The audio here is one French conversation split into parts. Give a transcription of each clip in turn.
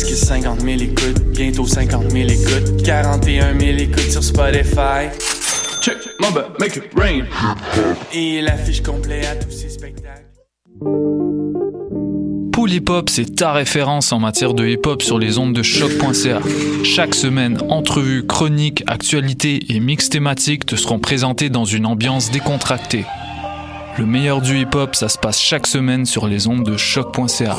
presque 50 000 écoutes, bientôt 50 000 écoutes, 41 000 écoutes sur Spotify. Check, mamba, make it rain. Et l'affiche complète à tous ces spectacles. Pool Hip Hop, c'est ta référence en matière de hip hop sur les ondes de choc.ca. Chaque semaine, entrevues, chroniques, actualités et mix thématiques te seront présentés dans une ambiance décontractée. Le meilleur du hip hop, ça se passe chaque semaine sur les ondes de choc.ca.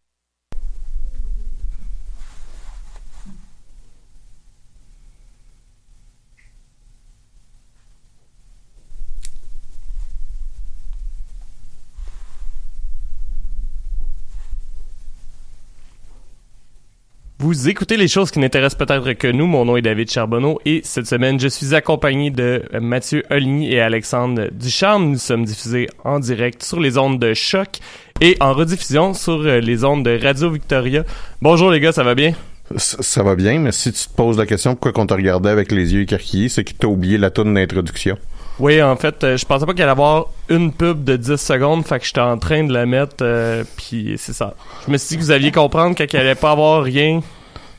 Vous écoutez les choses qui n'intéressent peut-être que nous. Mon nom est David Charbonneau et cette semaine, je suis accompagné de Mathieu Oligny et Alexandre Ducharme. Nous sommes diffusés en direct sur les ondes de choc et en rediffusion sur les ondes de Radio Victoria. Bonjour les gars, ça va bien? Ça, va bien, mais si tu te poses la question pourquoi qu'on te regardait avec les yeux écarquillés, c'est que t'as oublié la tourne d'introduction. Oui, en fait, euh, je pensais pas qu'il allait y avoir une pub de 10 secondes, fait que j'étais en train de la mettre, euh, puis c'est ça. Je me suis dit que vous alliez comprendre qu'il allait pas avoir rien.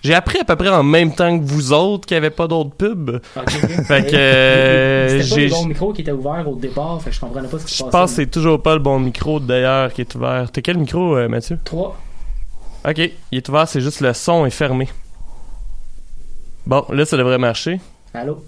J'ai appris à peu près en même temps que vous autres qu'il n'y avait pas d'autres pubs. fait que euh, C'était pas j'ai. le bon micro qui était ouvert au départ, fait que je comprenais pas ce qui se Je passait. pense que c'est toujours pas le bon micro d'ailleurs qui est ouvert. T'as quel micro, euh, Mathieu? 3. Ok, il est ouvert, c'est juste le son est fermé. Bon, là ça devrait marcher. Allô?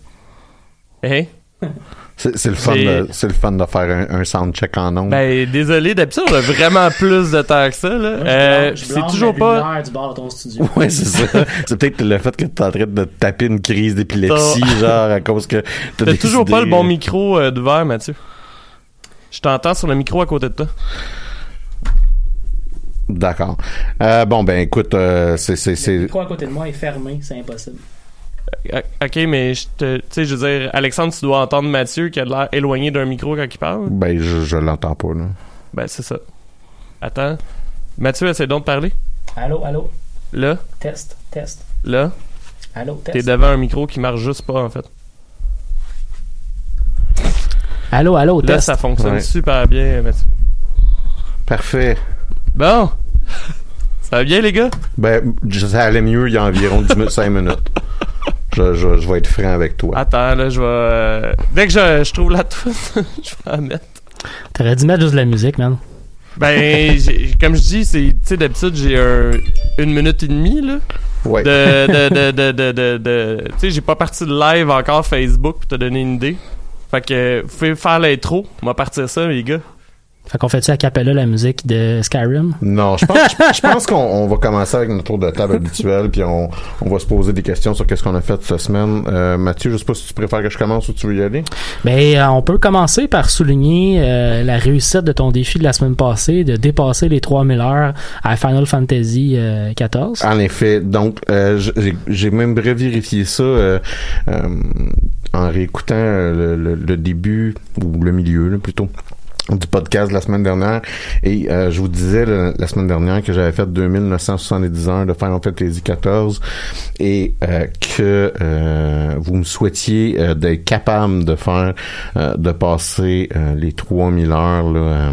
Hey. C'est le fun, de, c'est le fun de faire un, un soundcheck en ondes. Ben désolé, d'habitude on a vraiment plus de temps que ça là. Euh, je c'est toujours pas. du bar de ton studio. Ouais, c'est ça. c'est peut-être le fait que t'es en train de taper une crise d'épilepsie, genre à cause que t'as décidé- toujours pas le bon micro euh, d'ouvert, Mathieu. Je t'entends sur le micro à côté de toi. D'accord. Euh, bon, ben écoute, euh, c'est c'est Le micro à côté de moi est fermé, c'est impossible. Euh, Ok, mais je te, tu sais, je veux dire, Alexandre, tu dois entendre Mathieu qui a l'air éloigné d'un micro quand il parle? ben je, je l'entends pas là. Ben c'est ça. Attends. Mathieu, essaie donc de parler. Allô, allô? Là, Test, test. là, Allô, t'es test. devant un micro qui marche juste pas en fait. Allô, allô, Là, test. ça fonctionne Ouais. super bien, Mathieu. Parfait. Bon. Ça va bien, les gars? Ben ça allait mieux il y a environ 10 minutes, 5 minutes. Je, je, je vais être franc avec toi. Attends, là, je vais. euh, Dès que je, je trouve la toute, je vais la mettre. T'aurais dû mettre juste de la musique, man. Ben, j'ai- comme je dis, c'est, tu sais, d'habitude, j'ai un, une minute et demie, là. Ouais. De, de, de, de, de, de, de- tu sais, j'ai pas parti de live encore Facebook pour te donner une idée. Fait que, vous pouvez faire l'intro. On va partir ça, les gars. Fait qu'on fait-tu à Capella la musique de Skyrim? Non, je pense, je, je pense qu'on on va commencer avec notre tour de table habituel, puis on, on va se poser des questions sur qu'est-ce qu'on a fait cette semaine. Euh, Mathieu, je sais pas si tu préfères que je commence ou tu veux y aller. Ben, euh, on peut commencer par souligner euh, la réussite de ton défi de la semaine passée de dépasser les 3000 heures à Final Fantasy 14. En effet, donc j'ai- même vérifié ça en réécoutant le, le- le début ou le milieu là, plutôt du podcast de la semaine dernière. Et euh, je vous disais la, semaine dernière que j'avais fait 2970 heures de Final Fantasy XIV et euh, que euh, vous me souhaitiez euh, d'être capable de faire euh, de passer euh, les 3000 heures là,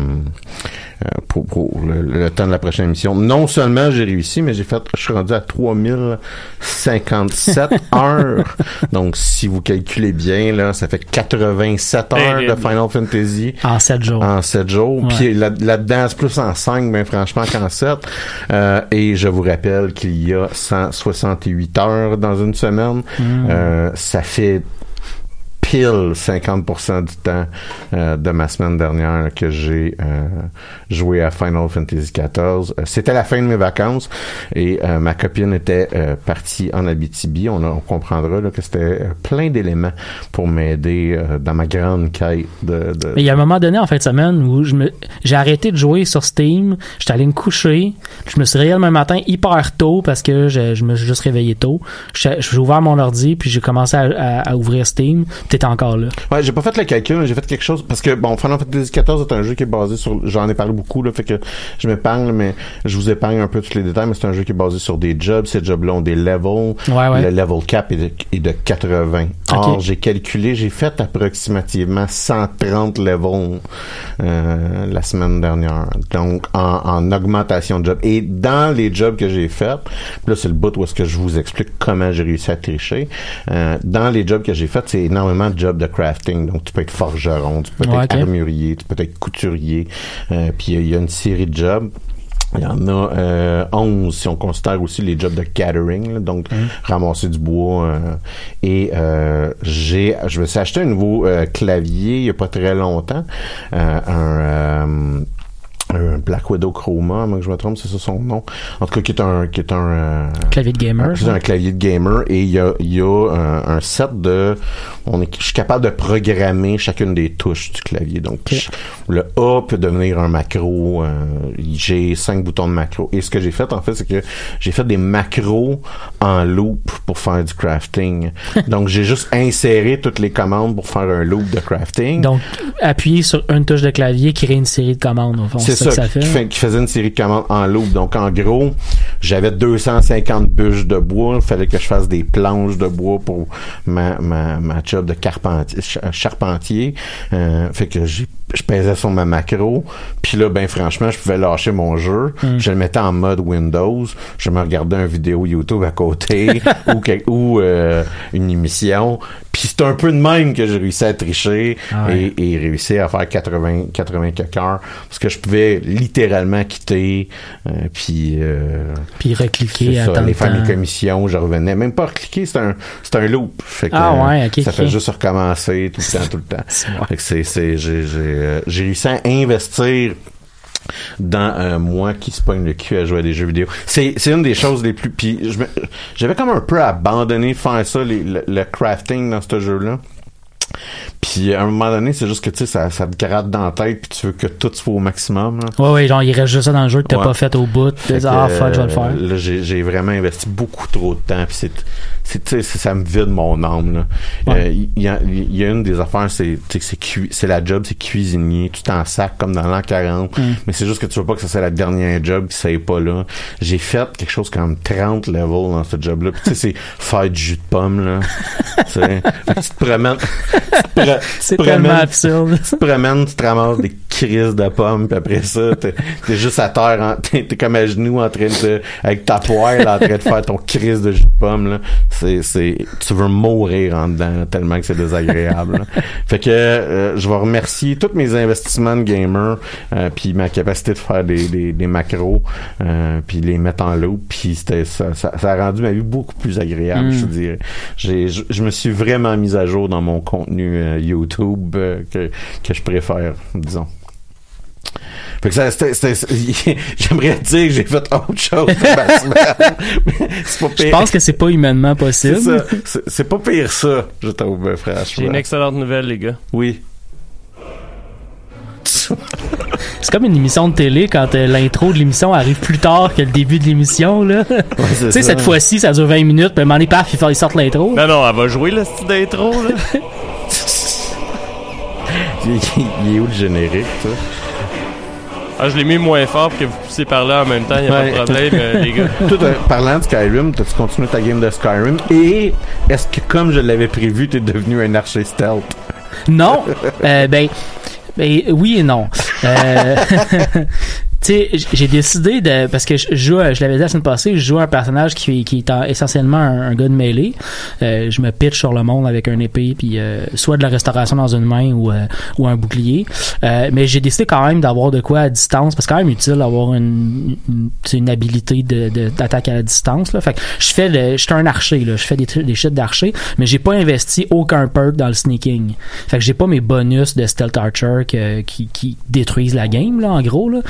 pour, pour le, le temps de la prochaine émission. Non seulement j'ai réussi, mais j'ai fait, je suis rendu à 3057 heures. Donc, si vous calculez bien, là, ça fait 87 heures de. Final Fantasy En 7 jours. en 7 jours. Ouais. Puis là- là-dedans, c'est plus en 5, mais franchement qu'en 7. Euh, et je vous rappelle qu'il y a 168 heures dans une semaine. Euh, ça fait pile 50% du temps euh, de ma semaine dernière que j'ai euh, joué à Final Fantasy XIV. Euh, C'était la fin de mes vacances et euh, ma copine était euh, partie en Abitibi. On, on comprendra là, que c'était plein d'éléments pour m'aider dans ma grande quête de, de, Mais il y a un moment donné en fin de semaine où je me j'ai arrêté de jouer sur Steam, j'étais allé me coucher, je me suis réveillé le matin hyper tôt parce que je, je me suis juste réveillé tôt. J'ai ouvert mon ordi puis j'ai commencé à, à- à ouvrir Steam. Encore là. Ouais, j'ai pas fait le calcul, mais j'ai fait quelque chose parce que bon, Final Fantasy XIV est un jeu qui est basé sur, j'en ai parlé beaucoup là, fait que je m'épargne, mais je vous épargne un peu tous les détails, mais c'est un jeu qui est basé sur des jobs. Ces jobs-là ont des levels. Ouais, ouais. Le level cap est de, est de 80. Or, j'ai calculé, j'ai fait approximativement 130 levels euh, la semaine dernière. Donc, en, en augmentation de jobs. Et dans les jobs que j'ai faits, là, c'est le bout où est-ce que je vous explique comment j'ai réussi à tricher. Euh, dans les jobs que j'ai faits, c'est énormément de jobs de crafting. Donc, tu peux être forgeron, tu peux Ouais, être armurier, tu peux être couturier. Euh, puis, il y a une série de jobs. Il y en a euh, 11 si on considère aussi les jobs de catering, là, donc ramasser du bois. euh, et euh, j'ai, je me suis acheté un nouveau clavier il y a pas très longtemps, un un Black Widow Chroma, moi que je me trompe, c'est ça son nom. En tout cas, qui est un qui est un euh, Clavier de gamer. c'est un clavier de gamer et il y a, il y a un, un set de on est je suis capable de programmer chacune des touches du clavier donc le A peut devenir un macro euh, j'ai cinq boutons de macro et ce que j'ai fait en fait c'est que j'ai fait des macros en loop pour faire du crafting donc j'ai juste inséré toutes les commandes pour faire un loop de crafting Donc, appuyer sur une touche de clavier, créer une série de commandes, au fond. C'est ça, ça que ça qui, fait. fait- qui faisait une série de commandes en loop. Donc, en gros, j'avais 250 bûches de bois. Il fallait que je fasse des planches de bois pour ma, ma, ma job de carpentier, ch- charpentier. Euh, fait que j'ai je pesais sur ma macro. Puis là, ben franchement, je pouvais lâcher mon jeu. Je le mettais en mode Windows. Je me regardais une vidéo YouTube à côté ou, ou euh, une émission. Puis c'est un peu de même que j'ai réussi à tricher Ah ouais. et, et réussir à faire 80, 80 quelques heures. Parce que je pouvais littéralement quitter, euh, puis euh, Puis recliquer, ça, aller faire mes commissions, je revenais. Même pas recliquer, c'est un, c'est un loop. Fait que, Ah ouais, ok, Ça fait juste recommencer tout le temps, tout le temps. Ouais. Fait que c'est, j'ai, euh, j'ai réussi à investir dans moi qui se pogne le cul à jouer à des jeux vidéo. C'est, une des choses les plus... Puis j'avais comme un peu abandonné faire ça, le crafting dans ce jeu-là. Puis à un moment donné, c'est juste que tu sais, ça, ça te gratte dans la tête, puis tu veux que tout soit au maximum. Là. Ouais, ouais, genre, il reste juste ça dans le jeu que t'as Ouais. pas fait au bout. Fait que, ah, fuck, je vais le faire. Là, j'ai, j'ai vraiment investi beaucoup trop de temps. Puis c'est, c'est, tu sais, c'est- ça me vide mon âme. Là. Ouais. Euh, Il y, a, y a une des affaires, c'est, tu sais, que c'est, c'est la job, c'est cuisinier. Tu t'en sac comme dans l'an 40. Mm. Mais c'est juste que tu veux pas que ça soit la dernière job qui soit pas là. J'ai fait quelque chose comme 30 levels dans ce job-là. Puis tu sais, c'est faire du jus de pomme. Là. tu sais. Fait que tu te promènes. tu te C'est tellement absurde. tu te promènes, tu te ramasses des crises de pommes, puis après ça, t'es, juste à terre, t'es, comme à genoux en train de, avec ta poêle en train de faire ton crise de jus de pomme, là. C'est, c'est, tu veux mourir en dedans, tellement que c'est désagréable, là. Fait que, euh, je vais remercier tous mes investissements de gamer, euh, puis ma capacité de faire des, des, des macros, euh, puis les mettre en loop, puis c'était, ça, ça, ça a rendu ma vie beaucoup plus agréable, Mm. je dirais. J'ai, je, je me suis vraiment mis à jour dans mon contenu euh, YouTube euh, que, que je préfère, disons. Fait que ça, c'était, j'aimerais dire que j'ai fait autre chose c'est Je pense que c'est pas humainement c'est possible. ça. C'est, c'est pas pire ça, je trouve, euh, franchement. J'ai une excellente nouvelle, les gars. Oui. C'est comme une émission de télé quand euh, l'intro de l'émission arrive plus tard que le début de l'émission, là. Ouais, tu sais, cette fois-ci, ça dure 20 minutes, puis à un moment donné, paf, il faut- ils sortent l'intro. Non, non, elle va jouer le style d'intro, là. Il, il est où le générique, ça? Ah, je l'ai mis moins fort pour que vous puissiez parler en même temps, y a Ouais. pas de problème, euh, les gars. Toi, euh, parlant de Skyrim, t'as-tu continué ta game de Skyrim? Et est-ce que, comme je l'avais prévu, t'es devenu un archer stealth? Non, euh, ben, ben, oui et non. Tu j'ai décidé de parce que je joue, je l'avais dit la semaine passée, je joue un personnage qui, qui est en- essentiellement un, gars de mêlée. Euh, je me pitch sur le monde avec un épée puis euh, soit de la restauration dans une main ou euh, ou un bouclier. Euh, mais j'ai décidé quand même d'avoir de quoi à distance parce que c'est quand même utile d'avoir une une, une habilité de de- d'attaque à distance là. Fait que je fais le, je suis un archer là, je fais des des shit d'archer, mais j'ai pas investi aucun perk dans le sneaking. Fait que j'ai pas mes bonus de stealth archer que- qui qui détruisent la game là en gros là.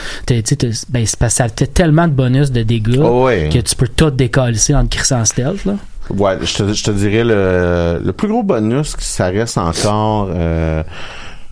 Tu ben c'est parce que ça fait tellement de bonus de dégâts Oh, ouais. que tu peux tout décoller en te crissant stealth là. Ouais, je te, je te dirais le, le plus gros bonus, ça reste encore euh,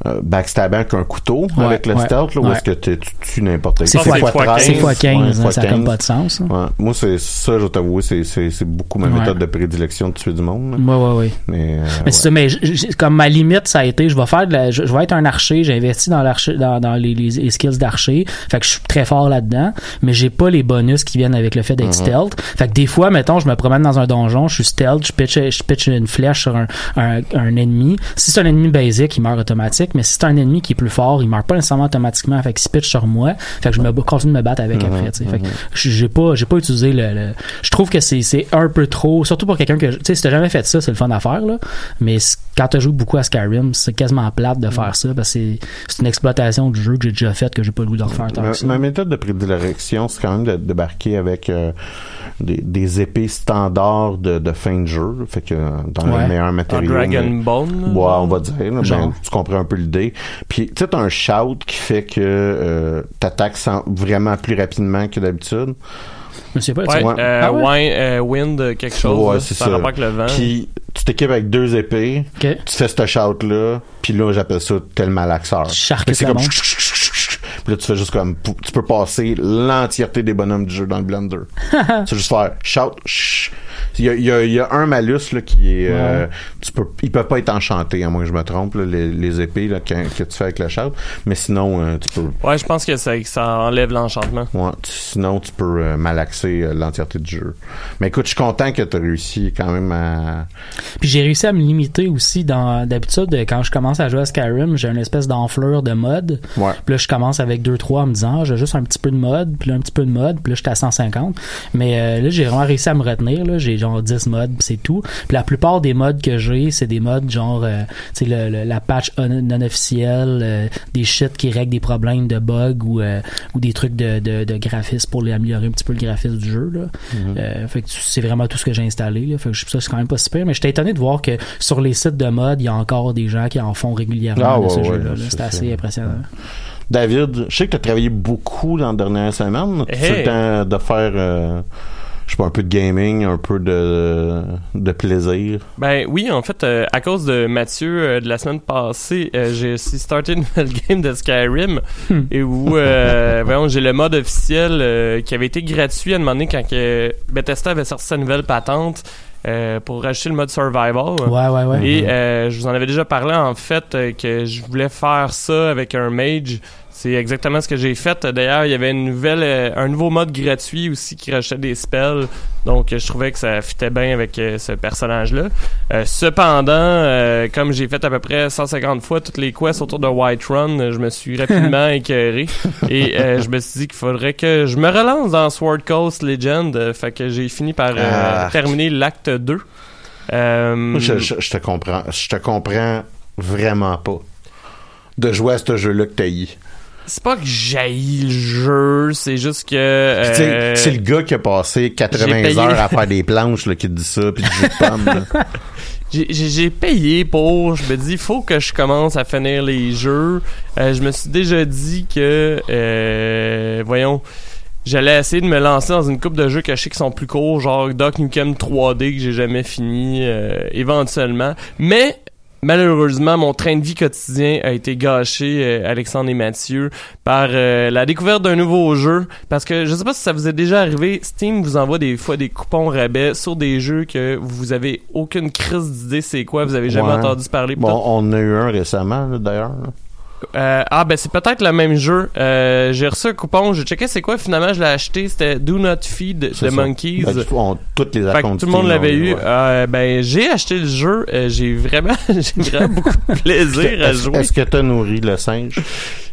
euh, backstabber avec un couteau Ouais, avec le ouais, stealth, là, est-ce que tu tues n'importe qui? C'est Ça, fois, c'est fois 15. c'est fois 15, Ouais, hein, ça n'a comme 15. pas de sens. hein. Ouais. Moi, c'est ça, je vais t'avouer, c'est, c'est, c'est beaucoup ma Ouais. méthode de prédilection de tuer du monde. là. Ouais, ouais, ouais. Mais, euh, Mais c'est ça, mais j- j- comme ma limite, ça a été, je vais faire de la, je, je vais être un archer, j'ai investi dans l'archer, dans, dans les, les, les skills d'archer, fait que je suis très fort là-dedans, mais j'ai pas les bonus qui viennent avec le fait d'être stealth. Fait que des fois, mettons, je me promène dans un donjon, je suis stealth, je pitch, je pitch une flèche sur un, un, un ennemi. Si c'est un ennemi basic, il meurt automatique, mais si c'est un ennemi qui est plus fort, il meurt pas nécessairement automatiquement, fait qu'il se pitch sur moi, fait que je me continue de me battre avec après, tu sais. Fait que j'ai pas, j'ai pas utilisé le, le- je trouve que c'est, c'est un peu trop, surtout pour quelqu'un que, tu sais, si t'as jamais fait ça, c'est le fun à faire, là. Mais quand t'as joué beaucoup à Skyrim, c'est quasiment plate de faire ça, parce que c'est, c'est une exploitation du jeu que j'ai déjà faite, que j'ai pas le goût de refaire tant Ma, que ça. ma méthode de prédilection, c'est quand même de débarquer avec euh, des, des épées standards de, de fin de jeu. Fait que euh, dans Ouais. le meilleur En matériau. Dragon mais- Bone. Ouais, on va dire. là, ben, tu comprends un peu l'idée. Puis, tu sais, t'as un shout qui fait que euh, t'attaques vraiment plus rapidement que d'habitude. Je souviens pas Ouais, euh, Ah ouais? Euh, Wind, quelque chose. Ouais, c'est ça. le vent. Puis, tu t'équipes avec deux épées. Ok. Tu fais ce shout-là. Puis là, j'appelle ça tel malaxeur. C'est ça comme... Puis là, tu fais juste comme... Tu peux passer l'entièreté des bonhommes du jeu dans le Blender. c'est juste faire shout... Il y a, il y a- il y a un malus là, qui est... euh, tu peux, ils peuvent pas être enchantés, à moins que je me trompe, là, les, les épées là, que, que tu fais avec le shout. Mais sinon, euh, tu peux... Ouais, je pense que ça, enlève l'enchantement. Ouais, tu- sinon, tu peux euh, malaxer euh, l'entièreté du jeu. Mais écoute, je suis content que tu as réussi quand même à... Puis j'ai réussi à me limiter aussi dans d'habitude quand je commence à jouer à Skyrim, j'ai une espèce d'enflure de mode. Ouais. Puis là je commence avec 2 3 en me disant ah, j'ai juste un petit peu de mode, puis là un petit peu de mode, puis là j'étais à 150. Mais euh, là j'ai vraiment réussi à me retenir là, j'ai genre 10 modes, puis c'est tout. Puis la plupart des modes que j'ai, c'est des modes genre euh, tu sais le, le- la patch non, non officielle, euh, des shit qui règlent des problèmes de bugs ou euh, ou des trucs de, de, de graphisme pour les améliorer un petit peu le graphisme du jeu là. Euh, fait que c'est vraiment tout ce que j'ai installé là. Fait que ça c'est quand même pas super, mais j'étais étonné de voir que sur les sites de mode, il y a encore des gens qui en font régulièrement Ah, de ce ouais, jeu-là. là. c'est C'est ça. assez impressionnant. David, je sais que tu as travaillé beaucoup dans la dernière semaine. Tu Hey. le temps de faire, euh, je sais pas, un peu de gaming, un peu de, de plaisir. Ben oui, en fait, euh, à cause de Mathieu euh, de la semaine passée, euh, j'ai aussi starté une nouvelle game de Skyrim Hmm. et où euh, voyons, j'ai le mode officiel euh, qui avait été gratuit à un moment donné quand que Bethesda avait sorti sa nouvelle patente euh, pour rajouter le mode survival. Ouais, ouais, ouais. Et euh, je vous en avais déjà parlé en fait euh, que je voulais faire ça avec un mage. C'est exactement ce que j'ai fait. D'ailleurs, il y avait une nouvelle, euh, un nouveau mode gratuit aussi qui rajoutait des spells. Donc, je trouvais que ça fitait bien avec euh, ce personnage-là. Euh, cependant, comme j'ai fait à peu près 150 fois toutes les quests autour de Whiterun, je me suis rapidement écœuré. Et je me suis dit qu'il faudrait que je me relance dans Sword Coast Legend. Fait que j'ai fini par Ah. terminer l'acte 2. Euh, Je, je- je te comprends. Je te comprends vraiment pas. De jouer à ce jeu-là que t'as eu. C'est pas que j'haïs le jeu, c'est juste que. Puis, tu sais, euh, C'est le gars qui a passé 80 j'ai payé- heures à faire des planches là, qui te dit ça, puis du pomme. là. j'ai- payé pour. Je me dis, faut que je commence à finir les jeux. Euh, je me suis déjà dit que. euh, voyons. J'allais essayer de me lancer dans une coupe de jeux que je sais qui sont plus courts, genre Doc Nukem 3D que j'ai jamais fini euh, éventuellement. Mais malheureusement, mon train de vie quotidien a été gâché, euh, Alexandre et Mathieu, par euh, la découverte d'un nouveau jeu. Parce que je sais pas si ça vous est déjà arrivé, Steam vous envoie des fois des coupons rabais sur des jeux que vous avez aucune crise d'idée c'est quoi, vous avez jamais Ouais. entendu parler. Bon, on en a eu un récemment, d'ailleurs. Euh, ah ben c'est peut-être le même jeu. Euh, j'ai reçu un coupon, j'ai checké c'est quoi finalement je l'ai acheté, c'était Do Not Feed de ça. Monkeys. Ben, on- toutes les Fait que accounts tout le monde l'avait eu. ouais. Euh, ben j'ai acheté le jeu, j'ai vraiment j'ai vraiment beaucoup de plaisir à jouer. est-ce que t'as nourri le singe?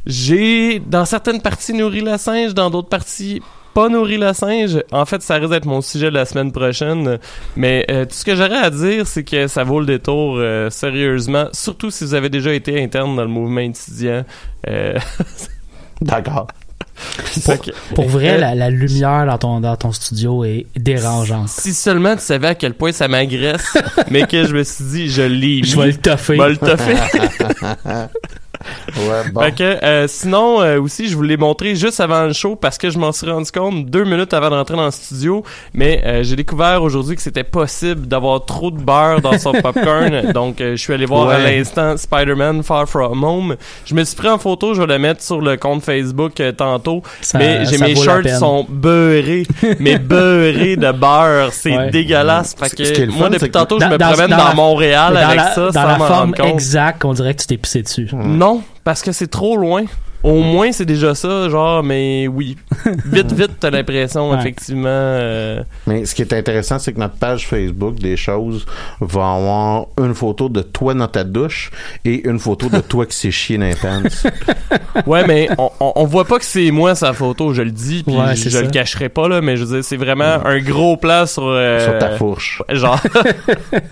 J'ai dans certaines parties nourri le singe, dans d'autres parties pas nourri le singe. En fait, ça risque d'être mon sujet de la semaine prochaine. Mais euh, tout ce que j'aurais à dire, c'est que ça vaut le détour euh, sérieusement, surtout si vous avez déjà été interne dans le mouvement étudiant. Euh, D'accord. Pour vrai, la, la lumière dans ton, dans ton studio est dérangeante. Si seulement tu savais à quel point ça m'agresse, mais que je me suis dit, je l'ai mis. Je vais le toffer. Va le toffer. Ouais, bon. Fait que, euh, sinon, euh, aussi, je vous l'ai montré juste avant le show parce que je m'en suis rendu compte deux minutes avant de rentrer dans le studio. Mais euh, j'ai découvert aujourd'hui que c'était possible d'avoir trop de beurre dans son popcorn. Donc, euh, je suis allé voir à l'instant Spider-Man Far From Home. Je me suis pris en photo, je vais le mettre sur le compte Facebook euh, tantôt. Ça- mais j'ai mes la shirts sont beurrés, mais beurrés de beurre. C'est Ouais. dégueulasse. Fait que moi, fun, depuis tantôt, je dans- me promène dans dans, la- Montréal avec la, ça dans sans la forme compte. exacte, on dirait que tu t'es pissé dessus. Non, parce que c'est trop loin. Au moins, c'est déjà ça, genre, mais oui. Vite, vite, t'as l'impression, Ouais. effectivement. euh, Mais ce qui est intéressant, c'est que notre page Facebook des choses va avoir une photo de toi dans ta douche et une photo de toi qui s'est chié dans les pants. Ouais, mais on, on, on voit pas que c'est moi sa photo, je le dis, puis Ouais, je, je le cacherai pas, là, mais je veux dire, c'est vraiment un gros plan sur... euh, sur ta fourche. Genre,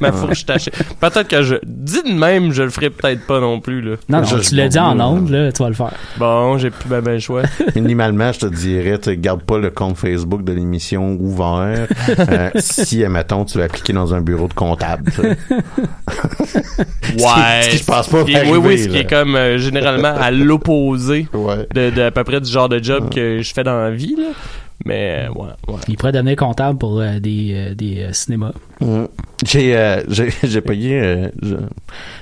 ma fourche tachée. Peut-être que je... Dis de même, je le ferai peut-être pas non plus, là. Non, non, Je- tu l'as dit en ondes, là, tu vas le faire. Bon, j'ai plus ben, ben le choix. Minimalement, je te dirais, tu garde pas le compte Facebook de l'émission ouvert euh, si, admettons, tu vas appliquer dans un bureau de comptable. Ouais. ce qui se passe pas qui- va Oui, oui, arriver, ce qui est comme euh, généralement à l'opposé Ouais. de, de à peu près du genre de job que je fais dans la vie, là. Mais, euh, ouais, ouais. Il pourrait devenir comptable pour euh, des, euh, des euh, cinémas. J'ai euh, j'ai j'ai payé euh, je,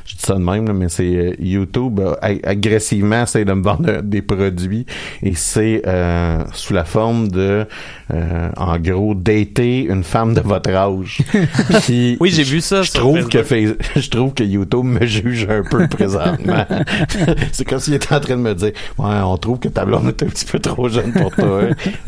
je dis ça de même là, mais c'est euh, YouTube euh, ag- agressivement essaie de me vendre euh, des produits et c'est euh, sous la forme de euh, en gros dater une femme de votre âge. Puis, Oui, j'ai vu ça Je trouve que je trouve que YouTube me juge un peu présentement. c'est comme s'il était en train de me dire ouais on trouve que ta blonde est un petit peu trop jeune pour toi.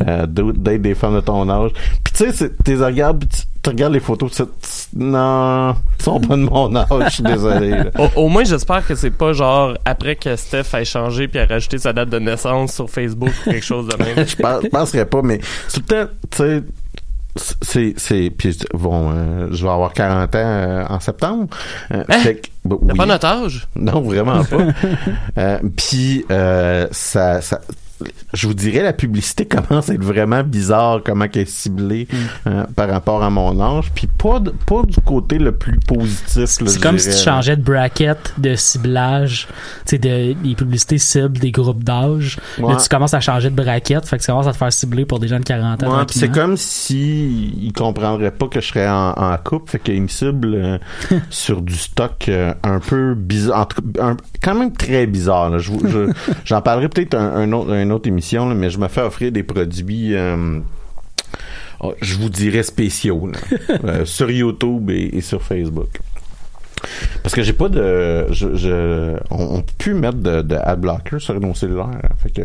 Euh, d'autres- date des femmes de ton âge. Puis tu sais t'es regardes puis tu, regardes les photos tu sais, non ils sont pas de mon âge. Je suis désolé. Au, au moins, j'espère que c'est pas genre après que Steph ait changé puis a rajouté sa date de naissance sur Facebook ou quelque chose de même. je pense- penserais pas, mais c'est tout le temps, tu sais, c'est, c'est, puis bon, euh, je vais avoir 40 ans euh, en septembre. Euh, Hein? fait que- bah, oui. pas notre âge? Non, vraiment pas. euh, puis ça, ça, je vous dirais, la publicité commence à être vraiment bizarre, comment qu'elle est ciblée Mm. euh, par rapport à mon âge. Puis pas, de- pas du côté le plus positif. là, C'est comme si tu changeais de bracket de ciblage, tu sais, de, des publicités ciblent des groupes d'âge. Là, Ouais. tu commences à changer de bracket, fait que tu commences à te faire cibler pour des gens de 40 ans. Ouais, c'est comme si ils comprendraient pas que je serais en, en couple, fait qu'ils me ciblent euh, sur du stock euh, un peu bizarre, en tout cas, un- quand même très bizarre. là. Je vous- je- J'en parlerai peut-être un, un autre, une autre émission, là, mais je me fais offrir des produits. euh, oh, je vous dirais spéciaux là, euh, sur YouTube et, et sur Facebook. Parce que j'ai pas de, je, je- on, on peut plus mettre de, de ad blocker sur nos cellulaires. hein. Fait que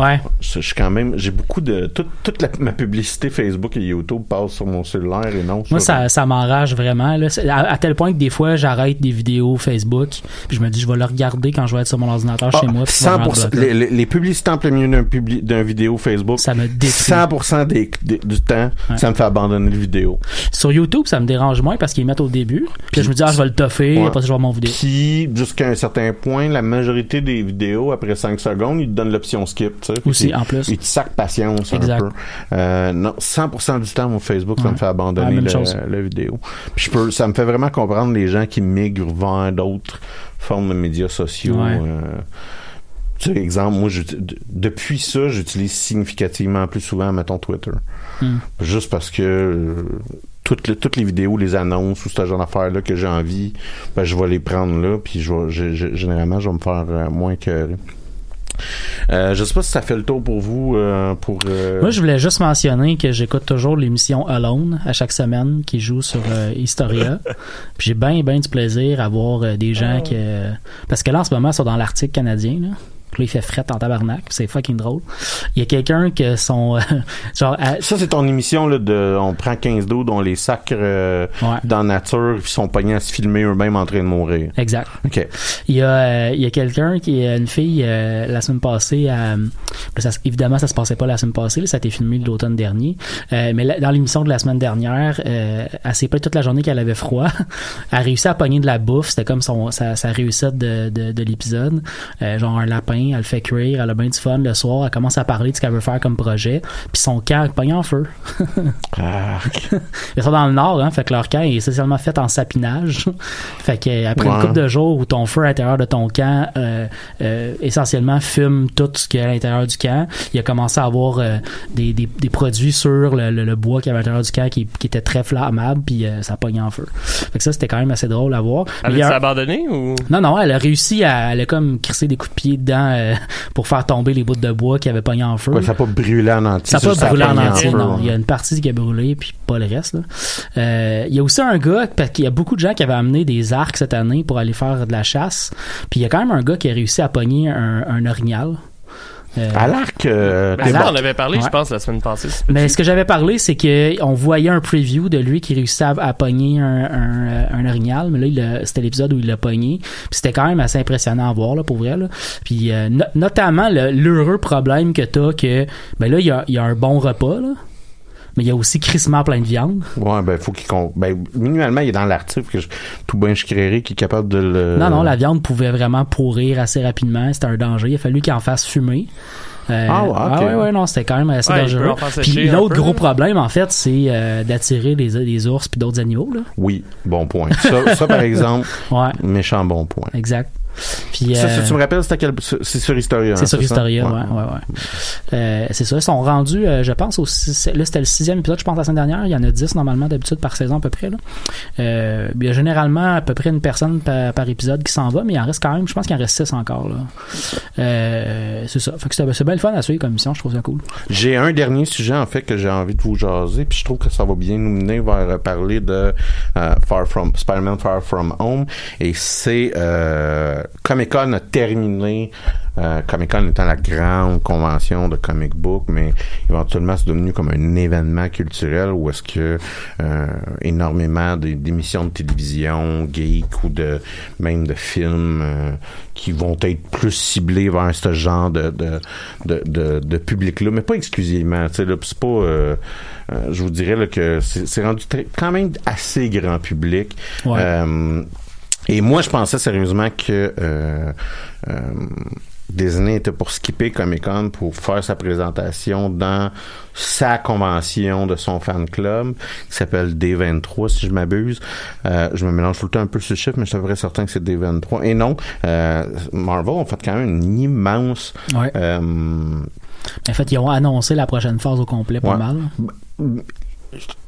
Ouais. je, suis quand même, j'ai beaucoup de, toute, toute la- ma publicité Facebook et YouTube passe sur mon cellulaire et non Moi, sur- ça, ça m'enrage vraiment. Là. À, à tel point que des fois, j'arrête des vidéos Facebook, puis je me dis, je vais le regarder quand je vais être sur mon ordinateur Ah, chez moi. 100%, rendre les, les, les publicités en plein milieu d'un publi- vidéo Facebook, Ça me détruit. 100% des, des- du temps, Ouais. ça me fait abandonner le vidéo. Sur YouTube, ça me dérange moins parce qu'ils mettent au début. Puis je me dis, ah, je vais le toffer, Ouais. après ça, je vais voir mon vidéo. Puis, jusqu'à un certain point, la majorité des vidéos, après 5 secondes, ils te donnent l'option skip, tu sais. Fait Aussi, en plus. Ils te sacent patience Exact. un peu. Euh, non, 100% du temps, mon Facebook, ça me fait abandonner chose. la vidéo. Puis je peux, ça me fait vraiment comprendre les gens qui migrent vers d'autres formes de médias sociaux. Euh, tu sais, exemple, moi, depuis ça, j'utilise significativement plus souvent, mettons, Twitter. Hmm. Juste parce que euh, toutes, les, toutes les vidéos, les annonces ou ce genre d'affaires-là que j'ai envie, ben, je vais les prendre là, puis je vais, je- je- généralement, je vais me faire euh, moins que euh, je sais pas si ça fait le tour pour vous euh, pour euh, Moi, je voulais juste mentionner que j'écoute toujours l'émission Alone à chaque semaine qui joue sur Historia. Puis j'ai bien, bien du plaisir à voir des gens qui... Parce que là, en ce moment, ils sont dans l'Arctique canadien, là. Puis Là, il fait fret en tabarnak. C'est fucking drôle. Il y a quelqu'un que son... genre... à- ça c'est ton émission là de on prend 15 d'eau on les sacre euh, Ouais. dans la nature puis ils sont pognés à se filmer eux-mêmes en train de mourir. Exact. OK. Il y a, euh, il y a quelqu'un qui est une fille euh, la semaine passée. à- ça, évidemment, ça se passait pas la semaine passée. là, ça a été filmé l'automne dernier. Euh, mais là, dans l'émission de la semaine dernière, euh, elle s'est pas toute la journée qu'elle avait froid. elle a réussi à pogner de la bouffe. C'était comme son, sa, sa réussite de, de, de l'épisode. Euh, genre un lapin bien, elle le fait cuire, elle a bien du fun le soir, elle commence à parler de ce qu'elle veut faire comme projet, puis son camp est pogné en feu. Ils sont dans le nord, hein, fait que leur camp est essentiellement fait en sapinage. fait que après une Ouais. couple de jours où ton feu à l'intérieur de ton camp euh, euh, essentiellement fume tout ce qu'il y a à l'intérieur du camp, il a commencé à avoir euh, des, des, des produits sur le, le, le bois qu'il y avait à l'intérieur du camp qui, qui était très flammable, puis euh, ça pognait en feu. Fait que ça, c'était quand même assez drôle à voir. Avait-tu a- abandonné ou? non, non, elle a réussi à, elle a comme crissé des coups de pied dedans euh, pour faire tomber les bouts de bois qui avaient pogné en feu. Ouais, ça n'a pas brûlé en entier. Ça n'a pas brûlé en entier, non. Il y a une partie qui a brûlé, puis pas le reste. là. Euh, il y a aussi un gars, parce qu'il y a beaucoup de gens qui avaient amené des arcs cette année pour aller faire de la chasse. Puis il y a quand même un gars qui a réussi à pogner un, un orignal. Euh, À l'arc, euh, ça, on avait parlé, Ouais. je pense, la semaine passée. c'est mais ce que j'avais parlé, c'est que on voyait un preview de lui qui réussissait à, à pogner un, un, euh, un orignal, mais là, il a- c'était l'épisode où il l'a pogné. Puis c'était quand même assez impressionnant à voir, là, pour vrai. Là. Puis euh, no- notamment le- l'heureux problème que t'as que, ben là, il y a, il y a un bon repas, là. Mais il y a aussi crissement plein de viande. ouais, ben, faut qu'il con... Ben, minimalement, il est dans l'article, que je... tout bien créé qui est capable de le... Non, non, la viande pouvait vraiment pourrir assez rapidement. C'était un danger. Il a fallu qu'il en fasse fumer. Euh, Ah ouais, ok. ouais, ouais, non, c'était quand même assez Ouais, dangereux. Puis l'autre gros problème, en fait, c'est euh, d'attirer les, les ours puis d'autres animaux. Là. Oui, bon point. Ça, ça, par exemple, Ouais, méchant bon point. exact. Puis, Ça, euh, tu me rappelles, quel... c'est sur Historia. c'est hein, sur? Historia, ouais, ouais, ouais. Euh, c'est ça, ils sont rendus, euh, je pense, au six- là c'était le sixième épisode, je pense, la semaine dernière. Il y en a dix normalement d'habitude par saison à peu près. Là. Il y a généralement à peu près une personne par, par épisode qui s'en va, mais il en reste quand même, je pense qu'il en reste six encore. Là. C'est ça. Fait que c'est c'est bien le fun à suivre comme mission, je trouve ça cool. J'ai un dernier sujet, en fait, que j'ai envie de vous jaser, puis je trouve que ça va bien nous mener vers parler de Far From... Spider-Man Far From Home, et c'est... Euh, Comic-Con a terminé... Euh, Comic-Con étant la grande convention de comic book, mais éventuellement c'est devenu comme un événement culturel où est-ce que euh, énormément d'émissions de télévision, geek ou de même de films euh, qui vont être plus ciblés vers ce genre de de, de, de, de public-là, mais pas exclusivement. C'est pas. euh, euh, je vous dirais là, que c'est c'est rendu très- quand même assez grand public. Ouais. Et moi, je pensais sérieusement que euh, euh, Disney était pour skipper Comic Con pour faire sa présentation dans sa convention de son fan club qui s'appelle D23 si je m'abuse. Euh, je me mélange tout le temps un peu le chiffre, mais je suis à peu près certain que c'est D23. Et non, euh, Marvel ont fait quand même une immense Ouais. euh, En fait, ils ont annoncé la prochaine phase au complet, pas Ouais. mal.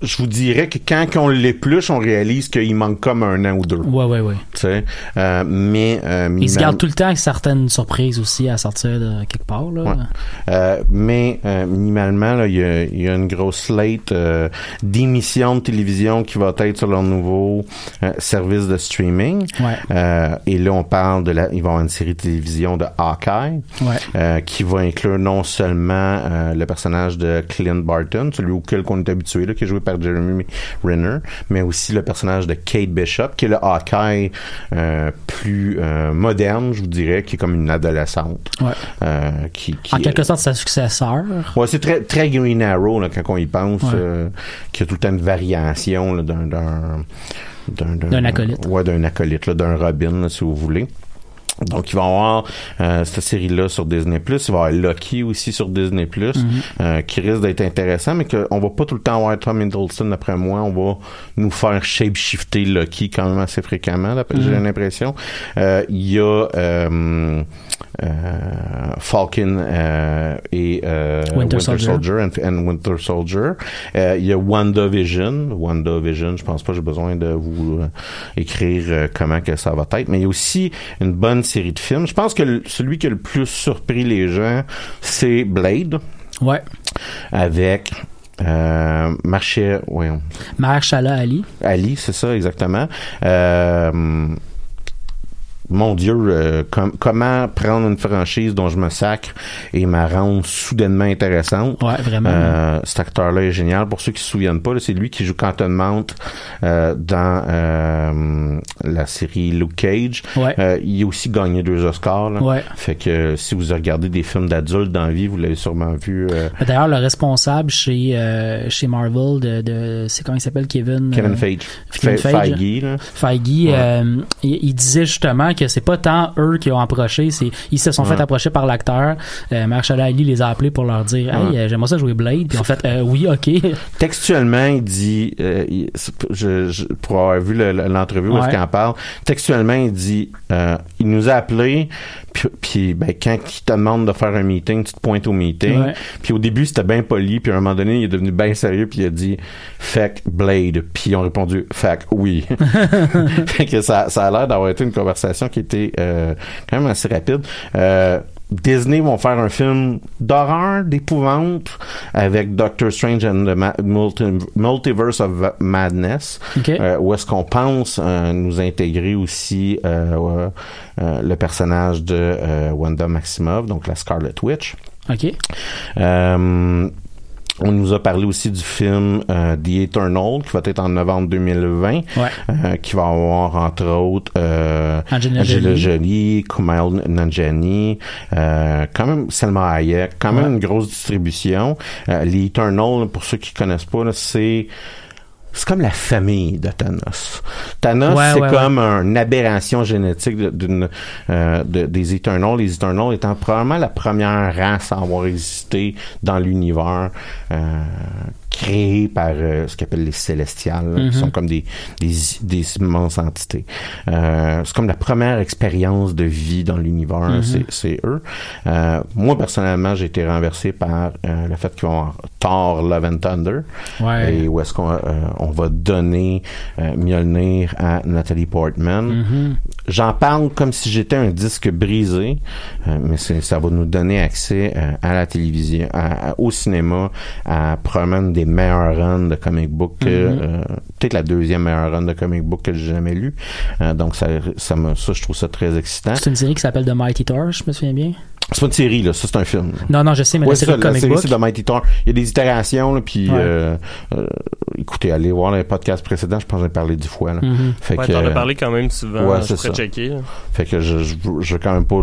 Je vous dirais que quand on l'épluche, on réalise qu'il manque comme un an ou deux. Ouais, ouais, ouais. Tu sais, euh, mais euh, Ils se gardent tout le temps avec certaines surprises aussi à sortir de quelque part. Là. Ouais. Euh, mais euh, minimalement, là, il y a, il y a une grosse slate d'émissions de télévision qui va être sur leur nouveau service de streaming. Ouais. Et là, on parle de la, il va y avoir une série de télévision de Hawkeye. Ouais. qui va inclure non seulement le personnage de Clint Barton, celui auquel on est habitué, là, qui est joué par Jeremy Renner, mais aussi le personnage de Kate Bishop, qui est le Hawkeye euh, plus euh, moderne, je vous dirais, qui est comme une adolescente. Ouais. Euh, qui, qui En quelque sorte, sa successeur. Ouais, c'est très, très Green Arrow, là, quand on y pense, Ouais. qu'il y a tout le temps une variation d'un, d'un, acolyte. Ouais, d'un acolyte, d'un Robin, là, si vous voulez. Donc, il va y avoir euh, cette série-là sur Disney+. Il va y avoir Lucky aussi sur Disney+, Mm-hmm. euh, qui risque d'être intéressant, mais qu'on va pas tout le temps avoir Tom Hiddleston, d'après moi. On va nous faire shape-shifter Lucky quand même assez fréquemment, d'après- j'ai Mm-hmm. l'impression. Euh, Il y a euh, Falcon euh, et euh, Winter Soldier. and, and Winter Soldier. Il y a WandaVision. WandaVision, je pense pas que j'ai besoin de vous euh, écrire euh, comment que ça va être, mais il y a aussi une bonne série de films. Je pense que le- celui qui a le plus surpris les gens, c'est Blade Ouais. avec euh, Marché, voyons, Mahershala Ali. Ali, c'est ça exactement. Euh, mon Dieu, euh, com- comment prendre une franchise dont je me sacre et ma rendre soudainement intéressante? Ouais, vraiment. Euh, cet acteur-là est génial. Pour ceux qui se souviennent pas, c'est lui qui joue Canton Mount euh, dans la série Luke Cage. Ouais. Il a aussi gagné deux Oscars. là. Ouais. Fait que si vous regardez des films d'adultes dans la vie, vous l'avez sûrement vu. D'ailleurs, le responsable chez, chez Marvel de, de c'est comment il s'appelle Kevin Kevin Feige. Kevin Fe- Feige. Feige, là. Feige, il, il disait justement vraiment que c'est pas tant eux qui ont approché, c'est ils se sont fait approcher par l'acteur. Euh, Marshall Ali les a appelés pour leur dire Hey, Ouais. euh, j'aimerais ça jouer Blade. Puis en fait, euh, oui, ok. Textuellement, il dit, euh, il- je, je- pour avoir vu le- le- l'entrevue où est-ce Ouais. en parle, textuellement, il dit, il nous a appelés, puis, puis, ben, quand il te demande de faire un meeting, tu te pointes au meeting. Puis au début, c'était bien poli, puis à un moment donné, il est devenu bien sérieux, puis il a dit, que Blade. Puis ils ont répondu, que oui. fait que ça, ça a l'air d'avoir été une conversation qui était euh, quand même assez rapide. Euh, Disney vont faire un film d'horreur, d'épouvante avec Doctor Strange and the Ma- Multi- Multiverse of Madness, euh, où est-ce qu'on pense euh, nous intégrer aussi euh, le personnage de Wanda Maximoff, donc la Scarlet Witch. ok. Euh, on nous a parlé aussi du film euh, The Eternal qui va être en novembre 2020, Ouais. euh, qui va avoir entre autres euh, Angelina Angela Jolie. Kumail Nanjiani, euh, quand même Selma Hayek, quand même une grosse distribution. Euh, The Eternal, pour ceux qui connaissent pas, c'est c'est comme la famille de Thanos. Thanos, Ouais, c'est ouais, comme une aberration génétique d'une euh, de- des Eternals. Les Eternals étant probablement la première race à avoir existé dans l'univers. Euh, créée par euh, ce qu'on appelle les Célestials, là, qui sont comme des, des, des immenses entités. Euh, c'est comme la première expérience de vie dans l'univers, c'est, c'est eux. Euh, moi, personnellement, j'ai été renversé par euh, le fait qu'ils vont avoir Thor Love and Thunder. Ouais. Et où est-ce qu'on euh, on va donner euh, Mjolnir à Nathalie Portman. Mm-hmm. J'en parle comme si j'étais un disque brisé, euh, mais ça va nous donner accès euh, à la télévision, à- à- au cinéma, à probablement des meilleurs runs de comic book, Mm-hmm. euh, peut-être la deuxième meilleure run de comic book que j'ai jamais lu. Euh, donc ça, ça, me, ça, je trouve ça très excitant. C'est une série qui s'appelle The Mighty Thor, je me souviens bien. C'est pas une série là, ça c'est un film. Non, non, je sais, mais Ouais, la c'est série ça, de la comic série, book. c'est de Mighty Thor. Il y a des itérations, là, puis Ouais. euh, euh, écoutez, allez voir les podcasts précédents, je pense que j'en ai parlé dix fois. Là. Mhm. Fait Ouais, que, t'en as parlé quand même souvent. ouais, je checker. là. fait que je, je, je vais quand même pas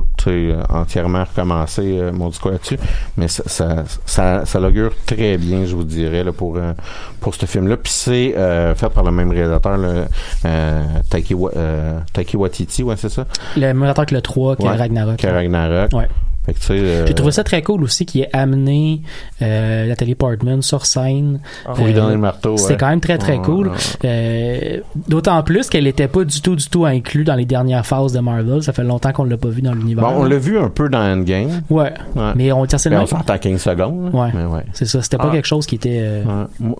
entièrement recommencer euh, mon discours là-dessus, mais ça, ça, ça, ça l'augure très bien, je vous dirais, là, pour, euh, pour ce film-là. Puis c'est euh, fait par le même réalisateur, là, euh, Taiki, Wa- euh, Taiki Watiti, ouais, c'est ça? Le même auteur que le 3, que Ouais, Ragnarok. Que Ragnarok. Ouais. Euh, J'ai trouvé ça très cool aussi qu'il ait amené euh, Nathalie Portman sur scène. Pour lui Euh, donner le marteau. C'était ouais. quand même très très cool. Euh, D'autant plus qu'elle n'était pas du tout du tout inclue dans les dernières phases de Marvel. Ça fait longtemps qu'on l'a pas vu dans l'univers. Bon, on l'a vu un peu dans Endgame. Ouais. Ouais. Mais on tient seulement. on s'entend 15 secondes. Ouais. C'est ça. C'était pas Ah. quelque chose qui était. euh,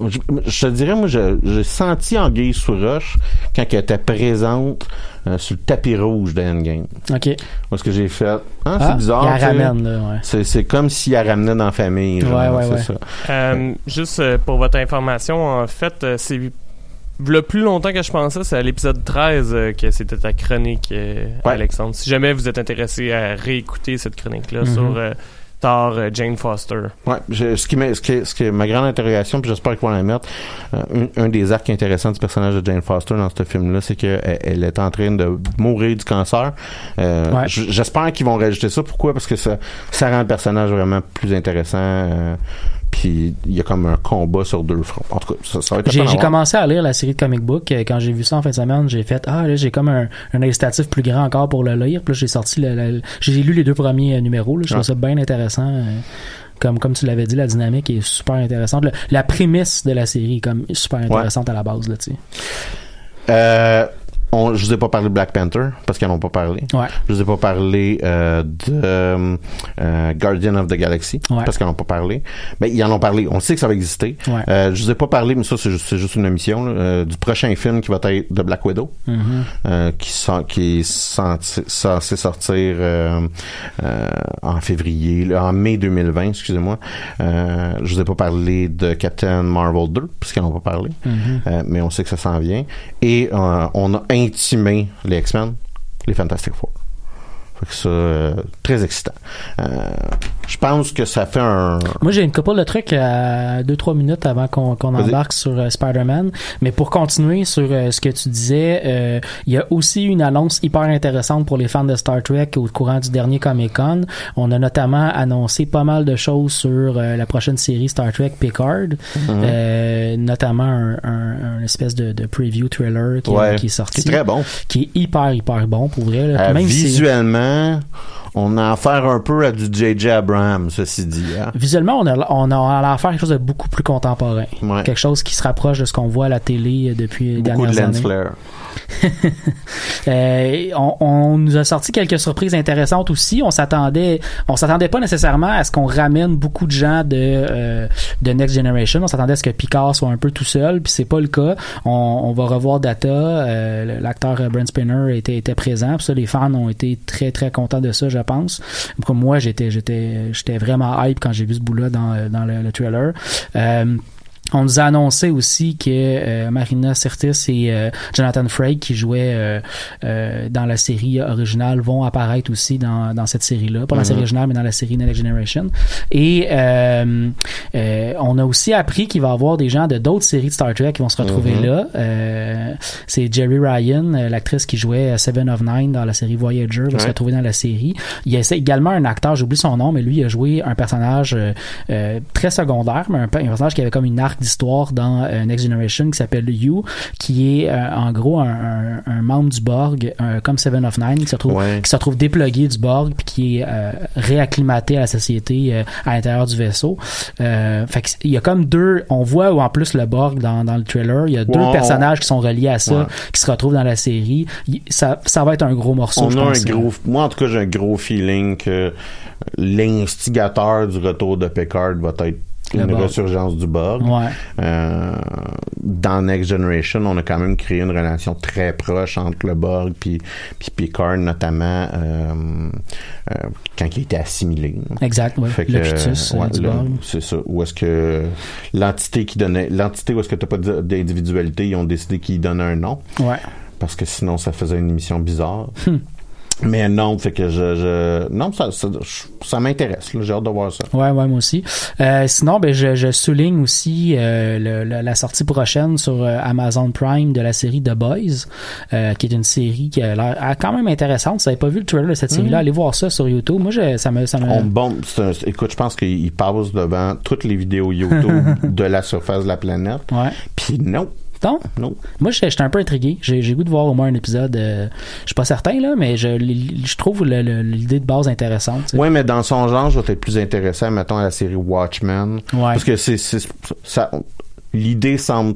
Je, je te dirais, moi, je- j'ai senti Anguille sous roche quand elle était présente euh, sur le tapis rouge de Endgame. Ok. Moi, ce que j'ai fait, ah, Ah, c'est bizarre. Il la tu sais. ramène là. Ouais. C'est, c'est comme si elle ramenait dans la famille. genre, Ouais, ouais, c'est ouais. ça. Euh, juste euh, pour votre information, en fait, c'est le plus longtemps que je pensais, c'est à l'épisode 13 euh, que c'était ta chronique, euh, Ouais. Alexandre. Si jamais vous êtes intéressé à réécouter cette chronique-là Mhm. sur euh, Thor, euh, Jane Foster. Ouais, je- ce qui m'a- ce qui est, ce qui est ma grande interrogation, puis j'espère qu'ils vont la mettre, euh, un, un des arcs intéressants du personnage de Jane Foster dans ce film-là, c'est qu'elle elle est en train de mourir du cancer. Euh, Ouais. J'espère qu'ils vont rajouter ça. Pourquoi? Parce que ça, ça rend le personnage vraiment plus intéressant. Puis il y a comme un combat sur deux fronts. En tout cas, ça, ça va être J'ai commencé à lire la série de comic book. euh, Quand j'ai vu ça en fin de semaine, j'ai fait Ah, là, j'ai comme un, un incitatif plus grand encore pour le lire. Puis j'ai sorti le, le- j'ai lu les deux premiers euh, numéros. Là, je trouve ça bien intéressant. euh, comme, comme tu l'avais dit, la dynamique est super intéressante. Le- la prémisse de la série est comme super intéressante à la base. Là, tu sais. Euh, on, je vous ai pas parlé de Black Panther parce qu'ils n'en ont pas parlé. Ouais. Je vous ai pas parlé euh, de euh, Guardian of the Galaxy Ouais. parce qu'ils n'en ont pas parlé. Mais ils en ont parlé. On sait que ça va exister. Ouais. Euh, je vous ai pas parlé, mais ça c'est juste, une émission là, euh, du prochain film qui va être de Black Widow, Mhm. euh, qui, est censé, sortir en février, là, en mai 2020, excusez-moi. Je vous ai pas parlé de Captain Marvel 2 puisqu'ils n'en ont pas parlé, Mhm. Euh, mais on sait que ça s'en vient. Et on a intimé les X-Men, les Fantastic Four. Que ça, euh, très excitant. Euh, je pense que ça fait un... Moi, j'ai une couple de trucs à 2-3 minutes avant qu'on embarque sur euh, Spider-Man. Mais pour continuer sur euh, ce que tu disais, euh, il y a aussi une annonce hyper intéressante pour les fans de Star Trek au courant du dernier Comic-Con. On a notamment annoncé pas mal de choses sur euh, la prochaine série Star Trek Picard. Euh, notamment un, un- un espèce de, de preview trailer qui, Ouais. qui est sorti. Qui est très bon. Qui est hyper, hyper bon pour vrai. là. Euh, Même si- visuellement, on a affaire un peu à du J.J. Abrams, ceci dit. Hein? Visuellement, on a, on a affaire à quelque chose de beaucoup plus contemporain. Ouais. Quelque chose qui se rapproche de ce qu'on voit à la télé euh, depuis les Beaucoup de dernières lens années. flare. Euh, on, on nous a sorti quelques surprises intéressantes aussi. On s'attendait, on s'attendait pas nécessairement à ce qu'on ramène beaucoup de gens de euh, de Next Generation. On s'attendait à ce que Picard soit un peu tout seul, puis c'est pas le cas. On, on va revoir Data. euh, L'acteur euh, Brent Spinner était était présent. Puis ça, les fans ont été très très contents de ça, je pense. Comme moi, j'étais j'étais j'étais vraiment hype quand j'ai vu ce bout-là dans dans le, le trailer. Euh, on nous a annoncé aussi que euh, Marina Sirtis et euh, Jonathan Frakes qui jouaient euh, euh, dans la série originale vont apparaître aussi dans, dans cette série-là. Pas dans la série originale, mais dans la série Next Generation. Et euh, euh, on a aussi appris qu'il va y avoir des gens de d'autres séries de Star Trek qui vont se retrouver là. Euh, C'est Jerry Ryan, l'actrice qui jouait Seven of Nine dans la série Voyager, va se retrouver dans la série. Il y a également un acteur, j'oublie son nom, mais lui il a joué un personnage très secondaire, mais un personnage qui avait comme une arc d'histoire dans euh, Next Generation qui s'appelle You, qui est euh, en gros un, un- un membre du Borg, un- comme Seven of Nine, qui se retrouve, Ouais. qui se retrouve déplugué du Borg, puis qui est euh, réacclimaté à la société euh, à l'intérieur du vaisseau. Euh, fait il y a comme deux, on voit en plus le Borg dans, dans le trailer, il y a deux personnages qui sont reliés à ça, Ouais. qui se retrouvent dans la série. Ça, ça va être un gros morceau, On je a un pense. gros, moi en tout cas j'ai un gros feeling que l'instigateur du retour de Picard va être Le une Borg. du Borg. Ouais. Euh, dans Next Generation, on a quand même créé une relation très proche entre le Borg puis puis Picard notamment euh, euh, quand il était assimilé. Exact, ouais. Fait que, le euh, ouais, du là, Borg. C'est ça. Où est-ce que l'entité qui donnait, l'entité où est-ce que t'as pas d'individualité, ils ont décidé qu'ils donnaient un nom. Ouais. Parce que sinon, ça faisait une émission bizarre. Hmm. Mais non, fait que je, je non, ça, ça, ça m'intéresse. J'ai hâte de voir ça. Ouais, ouais, moi aussi. Euh, sinon, ben, je, je souligne aussi euh, le- le- la sortie prochaine sur euh, Amazon Prime de la série The Boys, qui est une série qui a l'air quand même intéressante. Si vous n'avez pas vu le trailer de cette série-là, allez voir ça sur YouTube. Moi, je, ça me, ça me. On bombe. c'est un- écoute, je pense qu'il passe devant toutes les vidéos YouTube de la surface de la planète. Ouais. Puis non, Non? non. Moi, j'étais j'étais un peu intrigué. J'ai goût de voir au moins un épisode. euh, je suis pas certain, là, mais je, je trouve l'idée de base intéressante. Ouais, mais dans son genre, je vais être plus intéressé, mettons, à la série Watchmen. Ouais. Parce que c'est, l'idée semble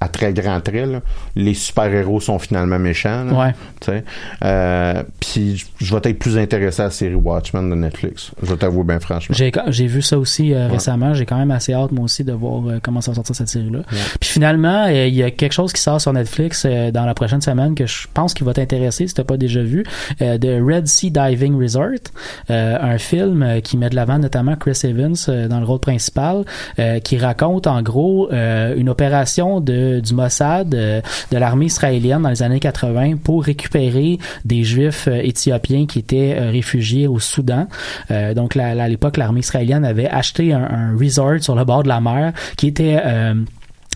à très grand trait, là. Les super-héros sont finalement méchants, là. Ouais. Tu sais. Euh, puis je vais être plus intéressé à la série Watchmen de Netflix. Je vais t'avouer bien franchement. J'ai j'ai vu ça aussi euh, récemment. J'ai quand même assez hâte, moi aussi, de voir euh, comment ça va sortir cette série-là. Puis finalement, il y a quelque chose qui sort sur Netflix euh, dans la prochaine semaine que je pense qu'il va t'intéresser si t'as pas déjà vu. Euh, de Red Sea Diving Resort. Euh, un film qui met de l'avant notamment Chris Evans dans le rôle principal, euh, qui raconte en gros euh, une opération de, du Mossad, euh, de l'armée israélienne dans les années 80 pour récupérer des juifs euh, éthiopiens qui étaient euh, réfugiés au Soudan. Euh, donc à l'époque, l'armée israélienne avait acheté un, un resort sur le bord de la mer qui était euh,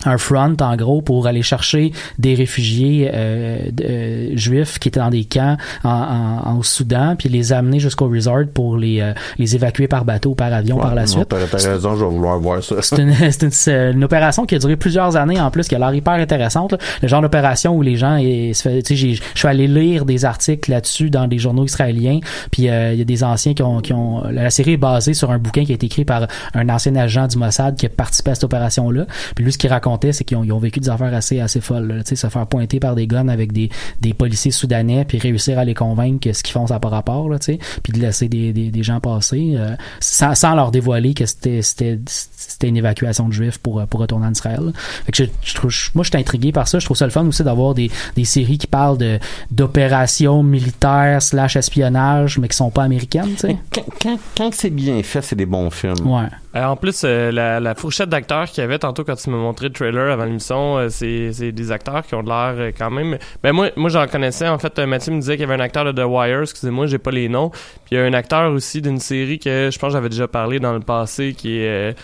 un front en gros pour aller chercher des réfugiés euh, euh, juifs qui étaient dans des camps en, en- en- au Soudan puis les amener jusqu'au resort pour les euh, les évacuer par bateau par avion Ouais, par la suite. T'as, raison, je vais vouloir voir ça. C'est une, une, une opération qui a duré plusieurs années en plus, qui a l'air hyper intéressante. là. Le genre d'opération où les gens, et, tu sais, j'ai- je suis allé lire des articles là-dessus dans des journaux israéliens. Puis euh, il y a des anciens qui ont, qui ont. La série est basée sur un bouquin qui a été écrit par un ancien agent du Mossad qui a participé à cette opération-là. Puis lui, ce qu'il racontait, c'est qu'ils ont, vécu des affaires assez, assez folles. Tu sais, se faire pointer par des guns avec des, des policiers soudanais, puis réussir à les convaincre que ce qu'ils font, ça n'a pas rapport, là, tu sais. Puis de laisser des, des, des gens passer, euh, sans, sans leur dévoiler que c'était, c'était, c'était une évacuation de juifs pour, pour retourner en Israël. là. Fait que je, je trouve, je- moi, je suis intrigué par ça. Je trouve ça le fun aussi d'avoir des, des séries qui parlent de, d'opérations militaires slash espionnage, mais qui sont pas américaines, tu sais. Quand, quand, quand c'est bien fait, c'est des bons films. Ouais. Euh, en plus, euh, la, la fourchette d'acteurs qu'il y avait tantôt quand tu me montrais le trailer avant l'émission, euh, c'est, c'est des acteurs qui ont de l'air euh, quand même. Ben moi, moi j'en connaissais. En fait, euh, Mathieu me disait qu'il y avait un acteur de The Wire. Excusez-moi, j'ai pas les noms. Puis il y a un acteur aussi d'une série que je pense que j'avais déjà parlé dans le passé, qui est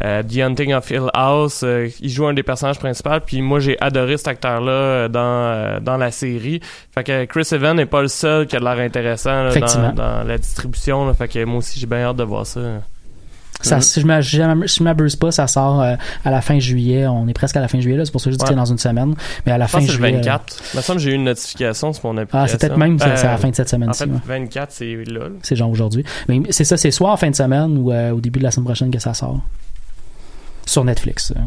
The Hunting of Hill House. Il joue un des personnages principaux. Puis moi, j'ai adoré cet acteur-là dans euh, dans la série. Fait que Chris Evans n'est pas le seul qui a de l'air intéressant là, dans, dans la distribution. Là. Fait que moi aussi, j'ai bien hâte de voir ça. Ça, si je si je m'abuse pas, ça sort euh, à la fin juillet. On est presque à la fin juillet, là. C'est pour ça que je dis que Ouais. c'est dans une semaine. Mais à la Je fin pense que c'est le juillet. 24. Il me semble que j'ai eu une notification sur mon application. Ah, c'est peut-être même c'est c'est à la Euh, fin de cette En semaine-ci. fait, ouais. 24, c'est là. C'est genre aujourd'hui. Mais c'est ça, c'est soit en fin de semaine ou euh, au début de la semaine prochaine que ça sort. Sur Netflix. euh.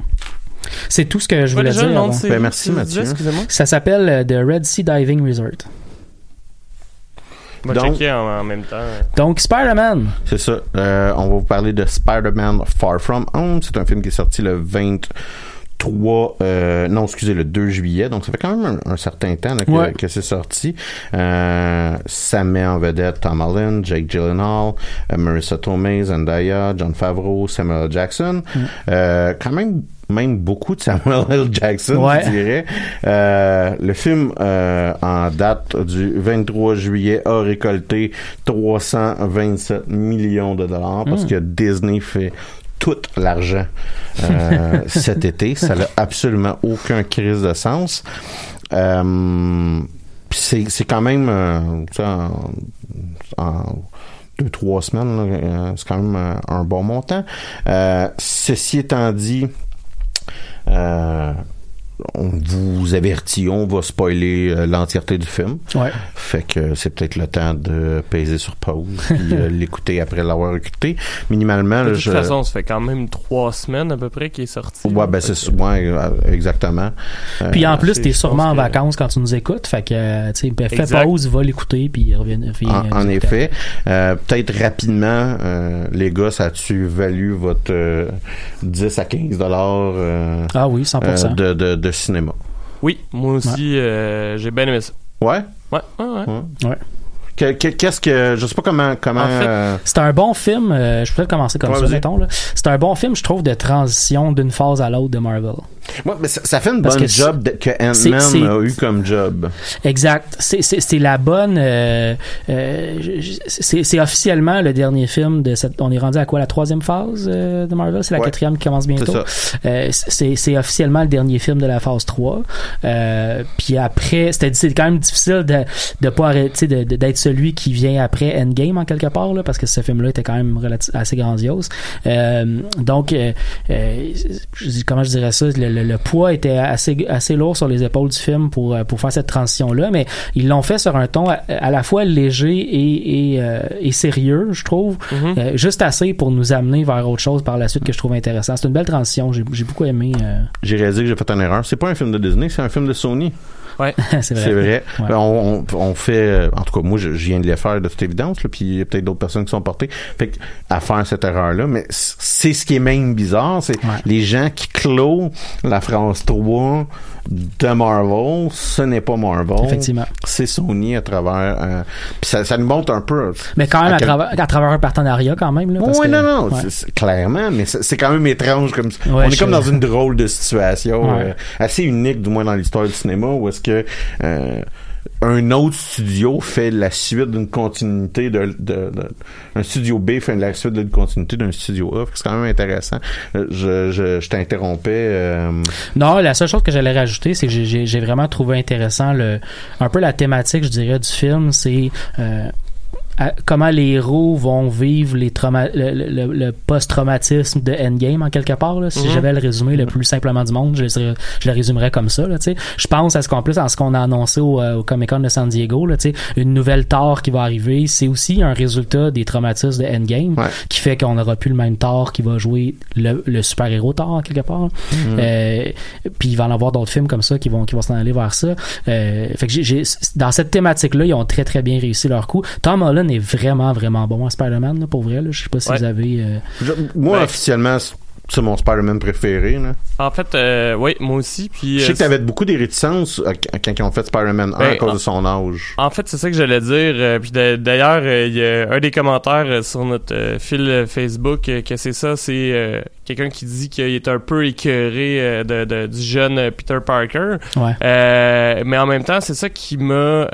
C'est tout ce que je voulais dire. avant. Ben, merci, Mathieu. Excusez-moi. Ça s'appelle euh, The Red Sea Diving Resort. On va Donc- checker en, en même temps. Donc, Spider-Man. C'est ça. Euh, on va vous parler de Spider-Man Far From Home. C'est un film qui est sorti le 23... Euh, non, excusez, le 2 juillet. Donc, ça fait quand même un, un certain temps là, que, Ouais. que c'est sorti. Euh, ça met en vedette Tom Holland, Jake Gyllenhaal, euh, Marissa Tomei, Zendaya, John Favreau, Samuel. Jackson. Euh, quand même même beaucoup de Samuel L. Jackson, Ouais. je dirais. Euh, le film, euh, en date du 23 juillet, a récolté 327 millions de dollars parce que Disney fait tout l'argent euh, cet été. Ça n'a absolument aucun crise de sens. C'est, c'est quand même ça, en, en deux, trois semaines, c'est quand même un bon montant. Ceci étant dit, euh, on vous avertit, on va spoiler euh, l'entièreté du film. Ouais. Fait que c'est peut-être le temps de peser sur pause puis euh, l'écouter après l'avoir écouté. Minimalement, De là, toute je... façon, ça fait quand même trois semaines à peu près qu'il est sorti. Ouais, ben c'est. Ouais, euh, exactement. Euh, Puis en plus, c'est- t'es sûrement en que- vacances quand tu nous écoutes. Fait que, euh, tu sais, ben, fais Exact. pause, va l'écouter, puis reviens. En, en effet, euh, peut-être rapidement, euh, les gars, ça a-tu valu votre euh, 10 à 15 dollars euh, Ah oui, 100%. euh, de, de, de cinéma? Oui, moi aussi, euh, j'ai bien aimé ça. Ouais. Ouais, ouais, ouais. Ouais. Que- que- Qu'est-ce que je sais pas comment comment En fait, euh, C'est un bon film. euh, je pourrais commencer comme Ouais, ça, mettons. là. C'est un bon film, je trouve, de transition d'une phase à l'autre de Marvel. ouais, mais ça, ça fait une Parce bonne job de- que Ant-Man a eu comme job. Exact. C'est- C'est c'est la bonne. euh, euh, c'est c'est officiellement le dernier film de cette. On est rendu à quoi la troisième phase de Marvel? C'est la Ouais. quatrième qui commence bientôt. C'est officiellement le dernier film de la phase 3. Euh, puis après, c'était c'est quand même difficile de de pas arrêter de- de- d'être celui qui vient après Endgame en quelque part là, parce que ce film-là était quand même assez grandiose. Euh, donc, euh, euh, comment je dirais ça, le, le- le poids était assez assez lourd sur les épaules du film pour pour faire cette transition-là, mais ils l'ont fait sur un ton à, à la fois léger et et, euh, et sérieux, je trouve, Mhm. Euh, juste assez pour nous amener vers autre chose par la suite que je trouve intéressant. C'est une belle transition, j'ai beaucoup aimé. euh, J'ai réalisé que j'ai fait une erreur. C'est pas un film de Disney, c'est un film de Sony. c'est vrai. C'est vrai. Ouais. Ben, On, on, on fait, euh, en tout cas, moi, je, je viens de les faire de toute évidence, là, puis il y a peut-être d'autres personnes qui sont portées. Fait que, à faire cette erreur-là, mais c'est ce qui est même bizarre, c'est Ouais. les gens qui clôt la phrase 3 de Marvel, ce n'est pas Marvel. Effectivement. C'est Sony à travers, euh, puis ça, ça nous montre un peu. Mais quand même à à, quel- travers, à travers un partenariat quand même. Là, parce oui, que- non, non, ouais. clairement, mais c'est quand même étrange comme on est je comme dans une drôle de situation Ouais. euh, assez unique du moins dans l'histoire du cinéma où est-ce que euh, un autre studio fait la suite d'une continuité de, un studio B fait la suite d'une continuité d'un studio A. C'est quand même intéressant. Euh, je, t'interrompais euh, Non, la seule chose que j'allais rajouter, c'est que j'ai vraiment trouvé intéressant le un peu la thématique, je dirais, du film, c'est euh, à- comment les héros vont vivre les trauma le, le- le post-traumatisme de Endgame en quelque part. Là. Si Mhm. j'avais le résumé le plus simplement du monde, je, le serais- je le résumerais comme ça. Là, tu sais. je pense à ce qu'en plus, en ce qu'on a annoncé au, euh, au Comic Con de San Diego, là, tu sais, une nouvelle Thor qui va arriver, c'est aussi un résultat des traumatismes de Endgame Ouais. qui fait qu'on n'aura plus le même Thor qui va jouer le, le super-héros Thor en quelque part. Euh, puis il va en avoir d'autres films comme ça qui vont qui vont s'en aller vers ça. Euh, fait que j'ai- dans cette thématique-là, ils ont très très bien réussi leur coup. Tom Holland est vraiment vraiment bon à Spider-Man là, pour vrai. Là. Je sais pas si Ouais. vous avez. euh, je- moi Ben, officiellement c'est- mon Spider-Man préféré. Là. En fait, euh, oui, moi aussi. Puis, Je sais euh, que t'avais beaucoup des réticences euh, quand ils ont fait Spider-Man 1 à Ben, cause en- de son âge. En fait, c'est ça que j'allais dire. euh, puis d'a- d'ailleurs, euh, il y a un des commentaires euh, sur notre euh, fil Facebook euh, que c'est ça. C'est euh, quelqu'un qui dit qu'il est un peu écœuré euh, de, de- du jeune Peter Parker. Ouais. Euh, mais en même temps, c'est ça qui m'a...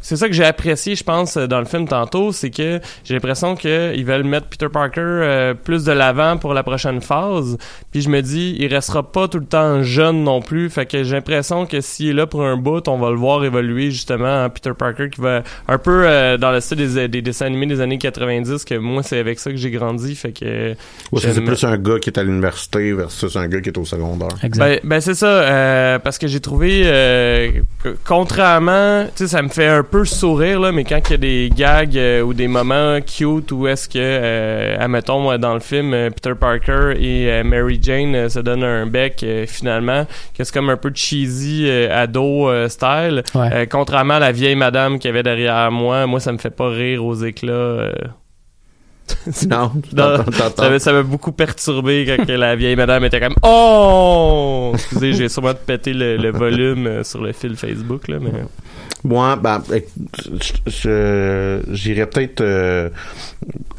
c'est ça que j'ai apprécié, je pense, euh, dans le film tantôt, c'est que j'ai l'impression qu'ils veulent mettre Peter Parker euh, plus de l'avant pour la prochaine phase. Puis je me dis, il restera pas tout le temps jeune non plus. Fait que j'ai l'impression que s'il est là pour un bout, on va le voir évoluer justement en Peter Parker qui va un peu euh, dans le style des, des dessins animés des années 90, que moi c'est avec ça que j'ai grandi. Fait que Ouais, c'est plus un gars qui est à l'université versus un gars qui est au secondaire. Exact. Ben, ben c'est ça, euh, parce que j'ai trouvé, euh, que- contrairement, tu sais, ça me fait un peu sourire, là, mais quand il y a des gags euh, ou des moments cute où est-ce que, euh, admettons, euh, dans le film, Peter Parker et euh, Mary Jane euh, se donnent un bec, euh, finalement, que c'est comme un peu cheesy, euh, ado euh, style, Ouais. Euh, contrairement à la vieille madame qui avait derrière moi, moi, ça me fait pas rire aux éclats. euh. Non, Non. Ça m'a- ça m'a beaucoup perturbé quand que la vieille madame était comme Oh! Excusez, j'ai sûrement pété le, le volume sur le fil Facebook, là, mais. Moi, ben, je- je- j'irais peut-être. euh,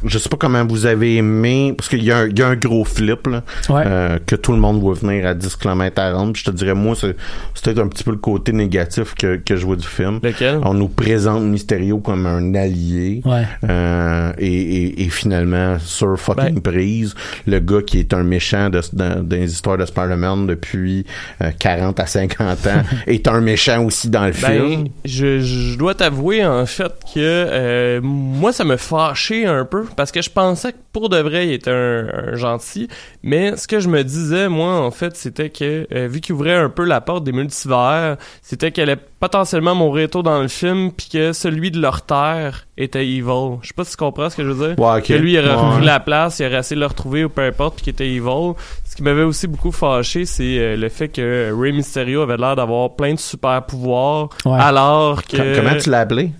je sais pas comment vous avez aimé, parce qu'il y, a un- il y a un gros flip là, Ouais. euh, que tout le monde voit venir à 10 km à. Puis Je te dirais, moi, c'est c'est peut-être un petit peu le côté négatif que, que je vois du film. Lequel? On nous présente Mysterio comme un allié. Ouais. Euh, et, et, et finalement, sur fucking Ben- prise, le gars qui est un méchant de, dans, dans les histoires de Spider-Man depuis euh, 40 à 50 ans est un méchant aussi dans le film. Je, je dois t'avouer en fait que euh, moi ça me fâchait un peu parce que je pensais que pour de vrai il était un, un gentil, mais ce que je me disais moi en fait c'était que euh, vu qu'il ouvrait un peu la porte des multivers, c'était qu'elle allait potentiellement mourir tôt dans le film puis que celui de leur terre était evil. Je sais pas si tu comprends ce que je veux dire. Ouais. Que lui il aurait Ouais. la place, il aurait essayé de le retrouver ou peu importe puis qu'il était evil. Ce qui m'avait aussi beaucoup fâché, c'est euh, le fait que Rey Mysterio avait l'air d'avoir plein de super pouvoirs Ouais. alors que Com- Comment tu l'as appelé?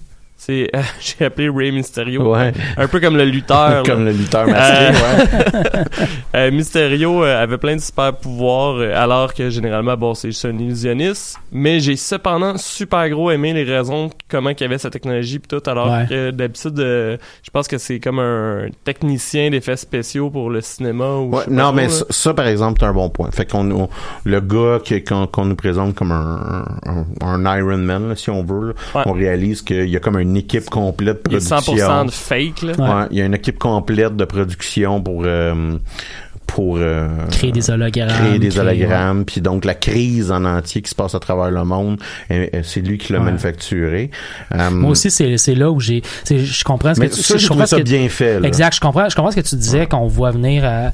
C'est j'ai appelé Rey Mysterio Ouais. un peu comme le lutteur Comme là. le lutteur masqué, ouais. Euh, Mysterio euh, avait plein de super pouvoirs euh, alors que généralement bon c'est juste un illusionniste mais j'ai cependant super gros aimé les raisons comment qu'il y avait sa technologie pis tout alors Ouais. que d'habitude euh, je pense que c'est comme un technicien d'effets spéciaux pour le cinéma ou Ouais, non, mais ça, ça, par exemple, c'est un bon point. Fait qu'on on- le gars qu'on nous présente comme un, un, un Iron Man, là, si on veut, là, on réalise qu'il y a comme une équipe complète de il y a production. 100% de fake là. Ouais. Ouais, il y a une équipe complète de production pour euh, pour euh, Créer des hologrammes. créer des créer- hologrammes puis donc la crise en entier qui se passe à travers le monde c'est lui qui l'a Ouais. manufacturé Euh, Moi aussi, c'est c'est là où j'ai. Je comprends ce mais que tu ça je comprends ce ça que- bien fait là. Exact, je comprends, je comprends ce que tu disais, qu'on voit venir à,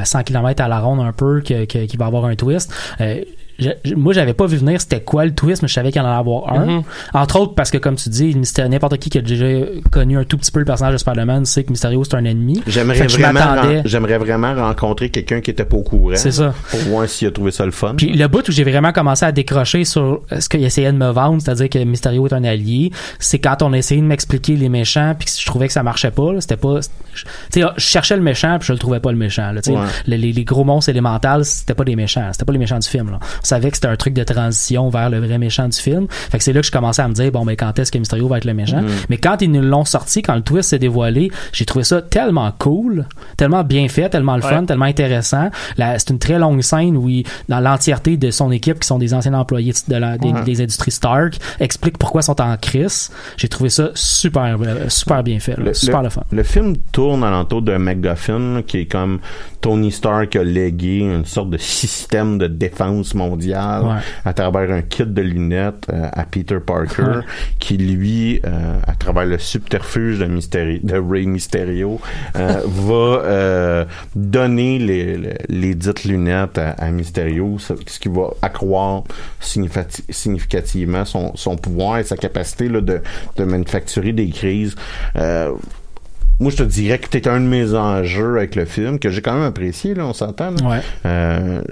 à 100 km à la ronde un peu, qu'il va y avoir un twist. Euh, je- je- moi, j'avais pas vu venir c'était quoi le twist, mais je savais qu'il y en allait avoir un. Mhm. Entre autres, parce que comme tu dis, Mysterio- n'importe qui qui a déjà connu un tout petit peu le personnage de Spider-Man sait que Mysterio c'est un ennemi. J'aimerais vraiment, j'aimerais vraiment rencontrer quelqu'un qui était pas au courant. C'est ça. Pour voir s'il a trouvé ça le fun. Puis le bout où j'ai vraiment commencé à décrocher sur ce qu'il essayait de me vendre, c'est-à-dire que Mysterio est un allié, c'est quand on a essayé de m'expliquer les méchants, puis que je trouvais que ça marchait pas. là. C'était pas, je- tu sais, je cherchais le méchant, puis je le trouvais pas le méchant. Là, tu sais. Ouais. les, les- les gros monstres élémentales, c'était pas des méchants, c'était pas les méchants du film. Là. On savait que c'était un truc de transition vers le vrai méchant du film. Fait que c'est là que je commençais à me dire bon, mais quand est-ce que Mysterio va être le méchant? Mais quand ils nous l'ont sorti, quand le twist s'est dévoilé, j'ai trouvé ça tellement cool, tellement bien fait, tellement le fun, Ouais. tellement intéressant. C'est une très longue scène où il, dans l'entièreté de son équipe, qui sont des anciens employés de la- des, Ouais. des industries Stark, explique pourquoi ils sont en crise. J'ai trouvé ça super, euh, super bien fait, là. super le, fun. Le film tourne alentour d'un MacGuffin qui est comme Tony Stark a légué une sorte de système de défense mondiale Ouais. à travers un kit de lunettes euh, à Peter Parker qui lui, euh, à travers le subterfuge de, Mysterio, de Ray Mysterio, va euh, donner les, les, les dites lunettes à, à Mysterio, ce qui va accroître significativement son, son pouvoir et sa capacité là, de, de manufacturer des crises. Moi, je te dirais que t'es un de mes enjeux avec le film, que j'ai quand même apprécié, là, on s'entend. Ouais. Euh,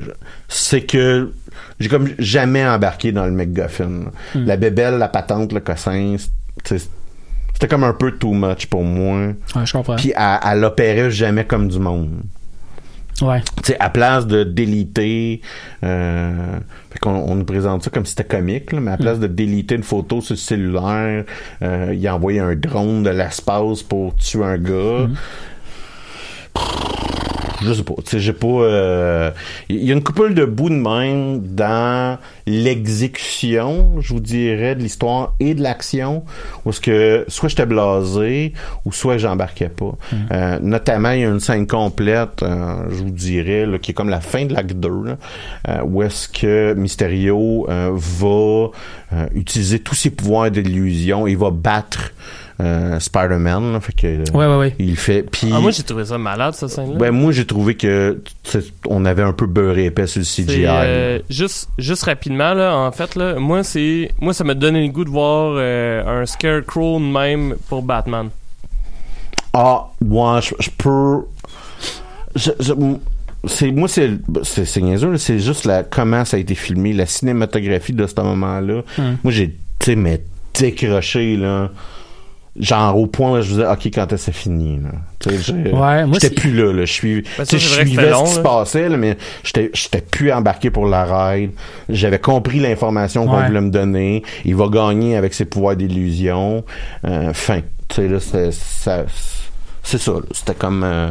c'est que j'ai comme jamais embarqué dans le McGuffin. Hmm. La bébelle, la patente, le cossin, c'était comme un peu too much pour moi. Ouais, je comprends. Puis elle, elle opérait jamais comme du monde. Ouais. Tu sais, à place de déliter, euh, fait qu'on on nous présente ça comme si c'était comique, là, mais à place de déliter une photo sur le cellulaire, euh, il a envoyé un drone de l'espace pour tuer un gars. Je sais pas, tu sais, j'ai pas... euh, Il y a une couple de bouts de même dans l'exécution, je vous dirais, de l'histoire et de l'action, où est-ce que soit j'étais blasé, ou soit j'embarquais pas. Euh, notamment, il y a une scène complète, euh, je vous dirais, là, qui est comme la fin de l'acte 2, là, euh, où est-ce que Mysterio euh, va euh, utiliser tous ses pouvoirs d'illusion, il va battre euh, Spider-Man, là, fait que... euh, Ouais, ouais, ouais. Il fait... Puis, Ah, moi, j'ai trouvé ça malade, cette scène-là. ben, moi, j'ai trouvé que on avait un peu beurré épais sur le CGI. euh, juste, juste rapidement, là, en fait, là, moi, c'est, moi, ça m'a donné le goût de voir euh, un Scarecrow même pour Batman. Ah, moi, je, je peux. Je, je- c'est moi c'est c'est c'est niaiseux, là, c'est juste la comment ça a été filmé la cinématographie de ce moment-là Hum. moi j'ai tu sais mais décroché là genre au point où je disais ok quand est-ce que c'est fini là? J'ai- Ouais, moi, j'étais plus là là. Je suis Ben, tu sais ça, je suivais ce qui se passait là, mais j'étais j'étais plus embarqué pour la ride. J'avais compris l'information qu'on Ouais. voulait me donner. Il va gagner avec ses pouvoirs d'illusion. Euh, fin. Tu sais là c'est ça c'est ça c'était comme euh,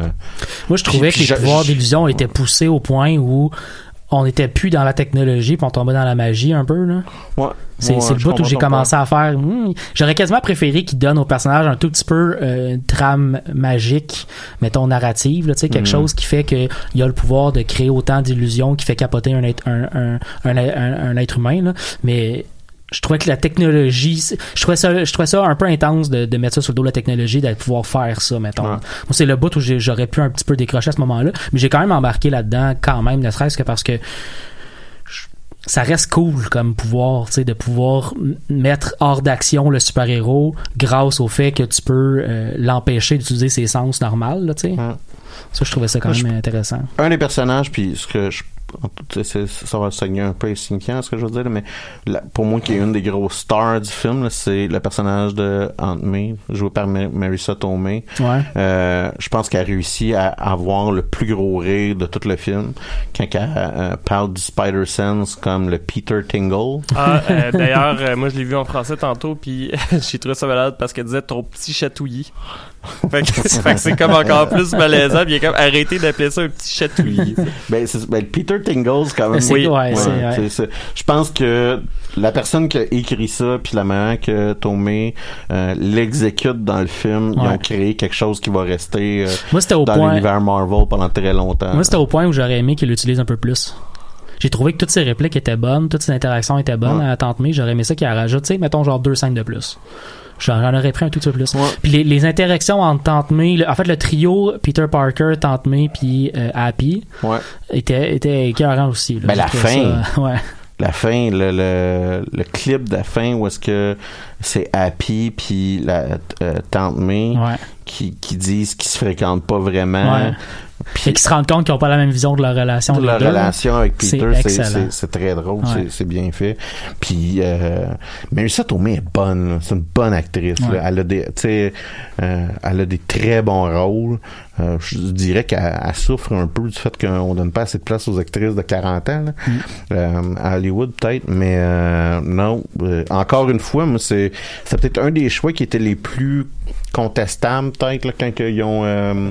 Moi, je trouvais Puis- que les pouvoirs d'illusion étaient poussés au point où on n'était plus dans la technologie puis on tombait dans la magie un peu, là. ouais, C'est ouais, c'est le bout où j'ai commencé à faire. hmm, J'aurais quasiment préféré qu'ils donnent au personnage un tout petit peu euh, une trame magique, mettons narrative, là, tu sais, quelque Mhm. chose qui fait qu'il y a le pouvoir de créer autant d'illusions qui fait capoter un être, un, un, un, un- un être humain. Là. Mais je trouvais que la technologie, je trouvais ça, je trouvais ça un peu intense de, de mettre ça sur le dos de la technologie, d'être pouvoir faire ça, mettons. Ouais. Moi, c'est le bout où j'aurais pu un petit peu décrocher à ce moment-là, mais j'ai quand même embarqué là-dedans, quand même, ne serait-ce que parce que ça reste cool comme pouvoir, tu sais, de pouvoir mettre hors d'action le super-héros grâce au fait que tu peux euh, l'empêcher d'utiliser ses sens normaux, là, tu sais. Ouais. Ça, je trouvais ça quand Moi, même intéressant. un des personnages, puis ce que je ça va sogner un peu insignifiant ce que je veux dire, mais la- pour moi qui est une des grosses stars du film, c'est le personnage de Aunt May, joué par Ma- Marissa Tomei. Ouais. Euh, je pense qu'elle a réussi à avoir le plus gros rire de tout le film quand elle euh, parle du Spider-Sense comme le Peter Tingle. Ah, euh, d'ailleurs, euh, moi, je l'ai vu en français tantôt, puis j'ai trouvé ça malade parce qu'elle disait ton petit chatouillis. Fait que, fait que c'est comme encore plus malaisant, puis il est comme arrêté d'appeler ça un petit chatouillis. Ben, ben, Peter Tingle, c'est quand même... Oui. ouais, ouais. je pense que la personne qui a écrit ça, puis la manière que Tomei euh, l'exécute dans le film, ils ont créé quelque chose qui va rester euh, Moi, au dans l'univers Marvel pendant très longtemps. Moi, c'était au point où j'aurais aimé qu'il l'utilise un peu plus. J'ai trouvé que toutes ses répliques étaient bonnes, toutes ses interactions étaient bonnes Ouais. à Tante May. J'aurais aimé ça qu'il rajoute, tu sais, mettons genre deux scènes de plus. J'en aurais pris un tout petit peu plus. Ouais. Puis les, les interactions entre Tante May, le- en fait, le trio Peter Parker, Tante May, puis euh, Happy Ouais. était, était écœurant aussi. là. Ben, la fin. ça- ouais. La fin, le, le, le clip de la fin où est-ce que c'est Happy puis la euh, Tante May ouais. qui, qui disent qu'ils se fréquentent pas vraiment. Ouais. Puis Et qui se rendent compte qu'ils n'ont pas la même vision de leur relation. de deux. relation avec Peter, c'est- excellent. c'est c'est très drôle, Ouais. c'est- bien fait. Puis euh, Marissa Tomei est bonne, là. c'est une bonne actrice. Ouais. Elle a des, tu sais, euh, elle a des très bons rôles. Euh, je dirais qu'elle elle souffre un peu du fait qu'on donne pas assez de place aux actrices de 40 ans là. Mm. Euh, à Hollywood peut-être, mais euh, non. Euh, encore une fois, moi c'est c'est peut-être un des choix qui étaient les plus contestables peut-être quand que ils ont euh,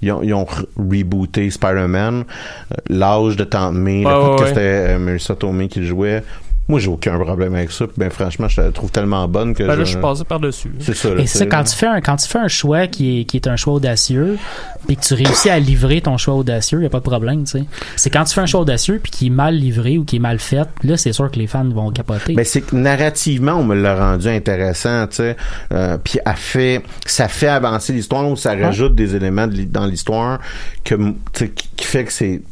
ils ont, ils ont re- rebooté Spider-Man. Euh, L'âge de Tante May, Ouais, ouais, que ouais. c'était euh, Marissa Tomei qui le jouait. Moi, j'ai aucun problème avec ça. Puis, ben, franchement, je la trouve tellement bonne que Ben là, je... je suis passé par-dessus. C'est ça. là, Et c'est ça, quand tu fais un, quand tu fais un choix qui est, qui est un choix audacieux, puis que tu réussis à livrer ton choix audacieux, il a pas de problème, tu sais. C'est quand tu fais un choix audacieux puis qui est mal livré ou qui est mal fait, là, c'est sûr que les fans vont capoter. Ben, c'est que narrativement, on me l'a rendu intéressant, tu sais. Euh, puis fait, ça fait avancer l'histoire ou ça rajoute des éléments de dans l'histoire que, tu sais, qui, qui fait que c'est,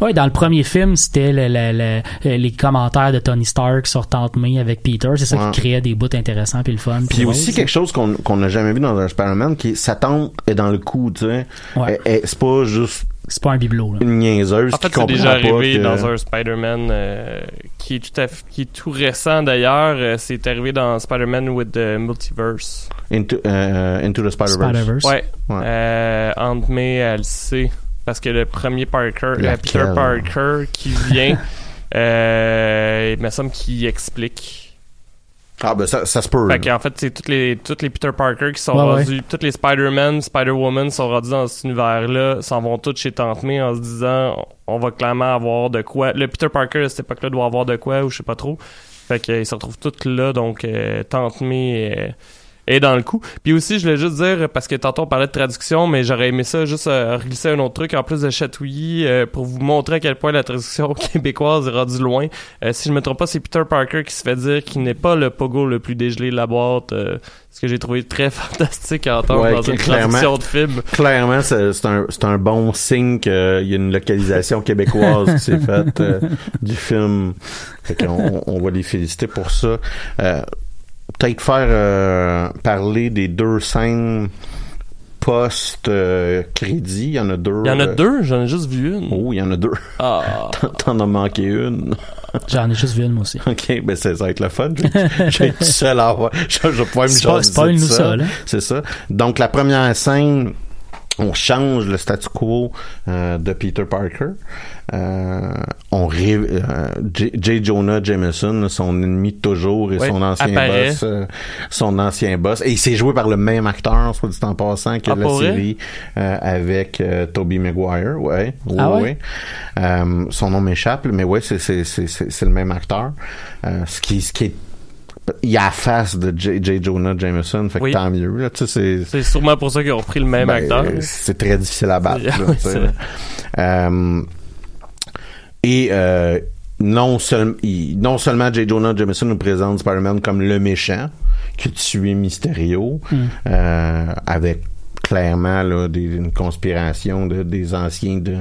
Oui, dans le premier film, c'était le- le- le- les commentaires de Tony Stark sur Tante May avec Peter. C'est ça Ouais. qui créait des bouts intéressants puis le fun. Puis aussi quelque chose qu'on n'a jamais vu dans un Spider-Man, qui est sa tante est dans le coup, tu sais. Ouais. C'est pas juste C'est pas un bibelot, là. une niaiseuse En qui fait, c'est déjà arrivé que- dans un Spider-Man euh, qui est tout à f- qui est tout récent d'ailleurs. Euh, c'est arrivé dans Spider-Man with the Multiverse. Into, euh, Into the Spider-Verse. Spider-Verse. Ouais. Ouais. Euh, Aunt May, elle sait. Parce que le premier Parker, euh? Peter Parker qui vient, euh, il me semble qu'il explique. Ah, ben ça, ça se peut. Fait qu'en fait, c'est toutes les, toutes les Peter Parker qui sont Ouais, ouais. rendus, toutes les Spider-Man, Spider-Woman sont rendus dans cet univers-là, s'en vont tous chez Tante May en se disant, on va clairement avoir de quoi. Le Peter Parker à cette époque-là doit avoir de quoi, ou je sais pas trop. Fait qu'ils se retrouvent tous là, donc euh, Tante May euh, est dans le coup. Puis aussi, je voulais juste dire, parce que tantôt on parlait de traduction, mais j'aurais aimé ça juste euh, glisser un autre truc en plus de chatouillis euh, pour vous montrer à quel point la traduction québécoise est rendue loin. Euh, si je me trompe pas, c'est Peter Parker qui se fait dire qu'il n'est pas le pogo le plus dégelé de la boîte. euh, ce que j'ai trouvé très fantastique à entendre Ouais, dans une traduction de film. Clairement, c'est un, bon signe qu'il y a une localisation québécoise qui s'est faite euh, du film. Fait qu'on on va les féliciter pour ça. Peut-être faire euh, parler des deux scènes post-crédit. il y en a deux. Il y en a euh, deux, j'en ai juste vu une. Oh, il y en a deux. Ah. T'en as manqué une. J'en ai juste vu une, moi aussi. OK, ben c'est- ça va être le fun. Je vais- être seul à voir. Je, vais pouvoir me jaser Spoil-nous de ça, là. C'est ça. Donc, la première scène, on change le statu quo euh, de Peter Parker. Euh, on euh, J. J. Jonah Jameson, son ennemi de toujours et Ouais, son ancien apparaît. boss, euh, son ancien boss. Et il s'est joué par le même acteur, soit dit en passant, que Ah, la série euh, avec euh, Tobey Maguire. Ouais. Oui, Ah ouais? Euh, son nom m'échappe, mais ouais, c'est c'est c'est c'est c'est le même acteur. Euh, ce qui ce qui est il y a la face de J. J. Jonah Jameson, fait que Oui. tant mieux. Là, tu sais, c'est C'est sûrement pour ça qu'ils ont repris le même ben, acteur. C'est très difficile à battre. là, Oui, tu sais, c'est là. Euh, et euh, non, seul- il- non seulement J. Jonah Jameson nous présente Spider-Man comme le méchant qui tué Mysterio, euh, avec clairement là, des, une conspiration de, des anciens de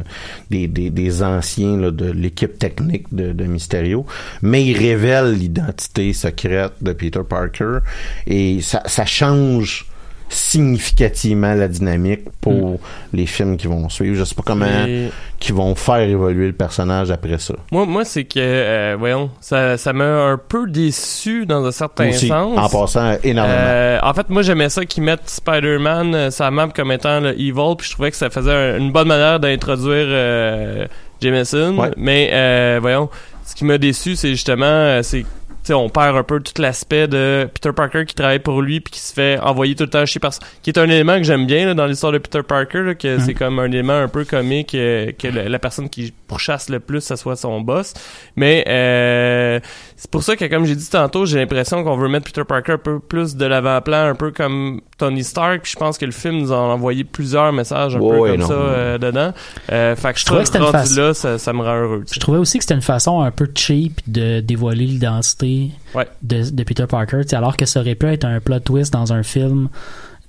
des, des, des anciens là, de l'équipe technique de, de Mysterio mais il révèle l'identité secrète de Peter Parker et ça, ça change significativement la dynamique pour les films qui vont suivre je sais pas comment Et- qui vont faire évoluer le personnage après ça Moi, moi c'est que, euh, voyons, ça, ça m'a un peu déçu dans un certain aussi, sens. en passant énormément Euh, en fait, moi, j'aimais ça qu'ils mettent Spider-Man, euh, sa map comme étant le evil, puis je trouvais que ça faisait un- une bonne manière d'introduire Jameson. Ouais. Mais, voyons, ce qui m'a déçu, c'est justement, c'est sais, on perd un peu tout l'aspect de Peter Parker qui travaille pour lui puis qui se fait envoyer tout le temps chez personne. Qui est un élément que j'aime bien là, dans l'histoire de Peter Parker là, que c'est comme un élément un peu comique euh, que la personne qui pourchasse le plus ça soit son boss mais euh, c'est pour ça que comme j'ai dit tantôt j'ai l'impression qu'on veut mettre Peter Parker un peu plus de l'avant-plan un peu comme Tony Stark puis je pense que le film nous a envoyé plusieurs messages un peu comme non. ça euh, dedans euh, fait que je trouvais trouve que rendu là ça, ça me rend heureux. Je trouvais aussi que c'était une façon un peu cheap de dévoiler l'identité Ouais. de, de Peter Parker, tu sais, alors que ça aurait pu être un plot twist dans un film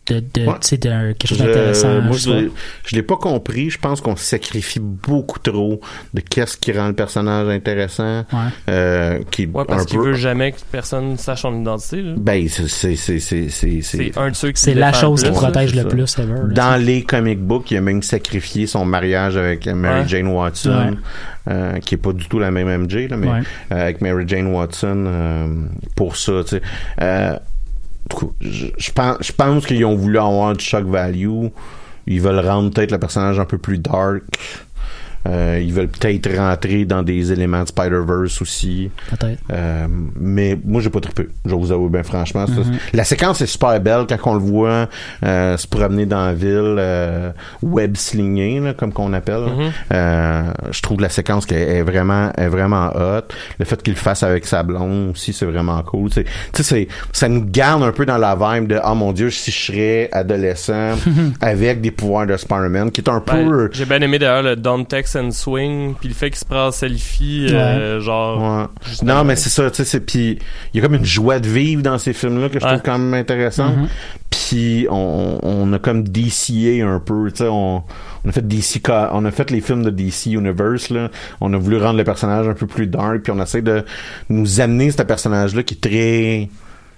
de, de Ouais. tu sais, d'un- quelque chose Je- d'intéressant. moi, je pas. l'ai- je l'ai pas compris. Je pense qu'on sacrifie beaucoup trop de qu'est-ce qui rend le personnage intéressant. Ouais. Euh, qui ouais parce qu'il peu- veut jamais que personne sache son identité là. Ben, c'est c'est c'est c'est c'est c'est un de ceux qui C'est la chose qui protège le plus ever. là, Dans les comic books, il a même sacrifié son mariage avec Mary Ouais. Jane Watson, Ouais. euh, qui est pas du tout la même MJ, là, mais Ouais. euh, avec Mary Jane Watson euh, pour ça. Je, pense, je pense qu'ils ont voulu avoir du shock value. Ils veulent rendre peut-être le personnage un peu plus dark. Euh, ils veulent peut-être rentrer dans des éléments de Spider-Verse aussi. Peut-être. Euh, mais moi j'ai pas trippé. Je vous avouer bien franchement. ça, Mhm. La séquence est super belle quand on le voit euh, se promener dans la ville, euh, web slingé là, comme qu'on appelle. Euh, je trouve la séquence qui est, est vraiment est vraiment hot. Le fait qu'il le fasse avec sa blonde aussi, c'est vraiment cool. Tu sais, c'est- ça nous garde un peu dans la vibe de oh mon dieu, si je serais adolescent avec des pouvoirs de Spider-Man, qui est un Ben, peu J'ai bien aimé d'ailleurs le Don't Text and Swing, puis le fait qu'il se prend en selfie, euh, genre. Ouais. Non, mais c'est ça, tu sais, c'est puis il y a comme une joie de vivre dans ces films-là que je Ouais. trouve quand même intéressante. Mhm. Puis on, on a comme DCA un peu, tu sais, on, on a fait DC, on a fait les films de DC Universe là. On a voulu rendre le personnage un peu plus dark, puis on essaie de nous amener ce personnage-là qui est très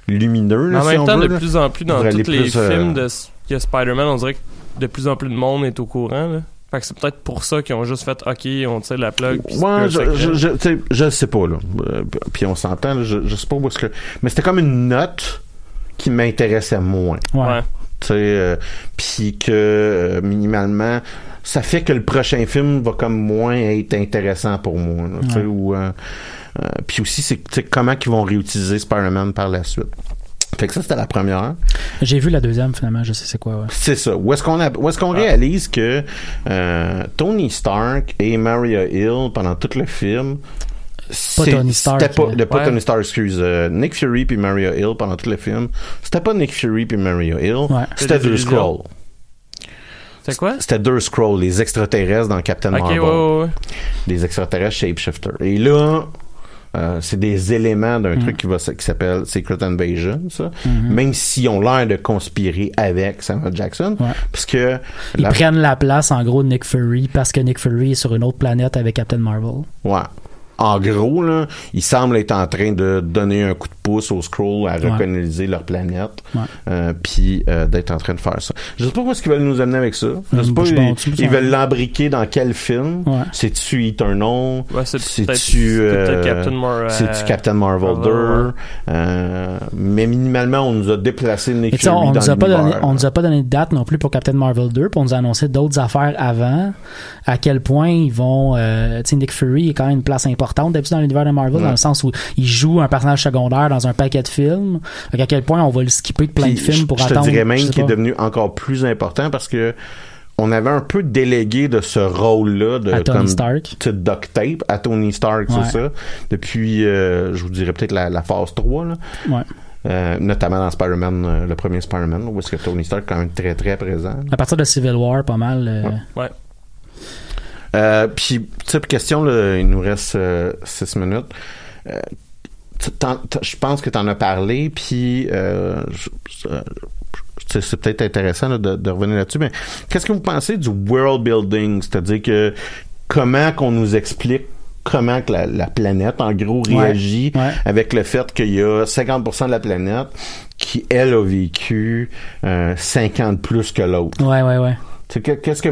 lumineux. Là, en si même on temps, veut, de là. plus en plus dans tous les plus, euh, films de Spider-Man, on dirait que de plus en plus de monde est au courant. Là. Fait que c'est peut-être pour ça qu'ils ont juste fait OK, on tire la plug. c'est Ouais, je, je, je, sais, je sais pas, là. Euh, Puis on s'entend, là, je, je sais pas où est-ce que. Mais c'était comme une note qui m'intéressait moins. Ouais. Ouais. tu sais, euh, puis que euh, minimalement ça fait que le prochain film va comme moins être intéressant pour moi. Ouais. euh, euh, puis aussi, c'est tu sais, comment qu'ils vont réutiliser Spider-Man par la suite. Fait que ça, c'était la première. J'ai vu la deuxième, finalement, je sais c'est quoi, ouais. C'est ça. Où est-ce qu'on a, où est-ce qu'on réalise que euh, Tony Stark et Maria Hill pendant tout le film c'est- Tony Stark, C'était pas, pas ouais. Tony Stark, excuse. euh, Nick Fury puis Maria Hill pendant tout le film. C'était pas Nick Fury puis Maria Hill. Ouais. C'était C'était deux Scrolls. C'est quoi? C'était deux Scrolls, les extraterrestres dans Captain Ok, ouais, Marvel. ouais, ouais. Des extraterrestres shapeshifter. Et là, euh, c'est des éléments d'un Mm. truc qui va qui s'appelle Secret Invasion, ça. Mm-hmm. Même s'ils ont l'air de conspirer avec Samuel Jackson, Ouais. parce que Ils la- prennent la place, en gros, de Nick Fury parce que Nick Fury est sur une autre planète avec Captain Marvel. Ouais. En gros, là, ils semblent être en train de donner un coup de pouce aux Skrulls à Ouais. recoloniser leur planète, Ouais. euh, puis euh, d'être en train de faire ça. Je sais pas où est-ce qu'ils veulent nous amener avec ça. Je sais pas, je ils, ils veulent l'embriquer dans quel film. Ouais. C'est-tu Eternal? C'est-tu euh, Captain Mar- euh, Captain Marvel Marvel, 2? ouais. Euh, mais minimalement, on nous a déplacé Nick sais, Fury on dans nous a pas donné, l'univers. on nous a pas donné de date non plus pour Captain Marvel 2, puis on nous a annoncé d'autres affaires avant. À quel point ils vont, euh, tu sais, Nick Fury est quand même une place importante d'habitude dans l'univers de Marvel, Ouais. dans le sens où il joue un personnage secondaire dans un paquet de films. À quel point on va le skipper de plein Puis de films pour je, je attendre. te dirais même je qu'il est devenu encore plus important parce que on avait un peu délégué de ce rôle-là de à Tony comme Stark. duct tape à Tony Stark, Ouais. c'est ça. Depuis, euh, je vous dirais peut-être la, la phase 3, là. Ouais. Euh, notamment dans Spider-Man, euh, le premier Spider-Man, où est-ce que Tony Stark est quand même très très présent. À partir de Civil War, pas mal. euh, Ouais. Ouais. Euh, puis, tu question, là, il nous reste euh, six minutes. Euh, je pense que tu en as parlé, puis euh, c'est peut-être intéressant là, de, de revenir là-dessus, mais qu'est-ce que vous pensez du world building? C'est-à-dire que comment qu'on nous explique comment que la, la planète, en gros, réagit Ouais. avec le fait qu'il y a 50% de la planète qui, elle, a vécu euh, 50 plus que l'autre? Ouais, ouais, ouais. Qu'est-ce que...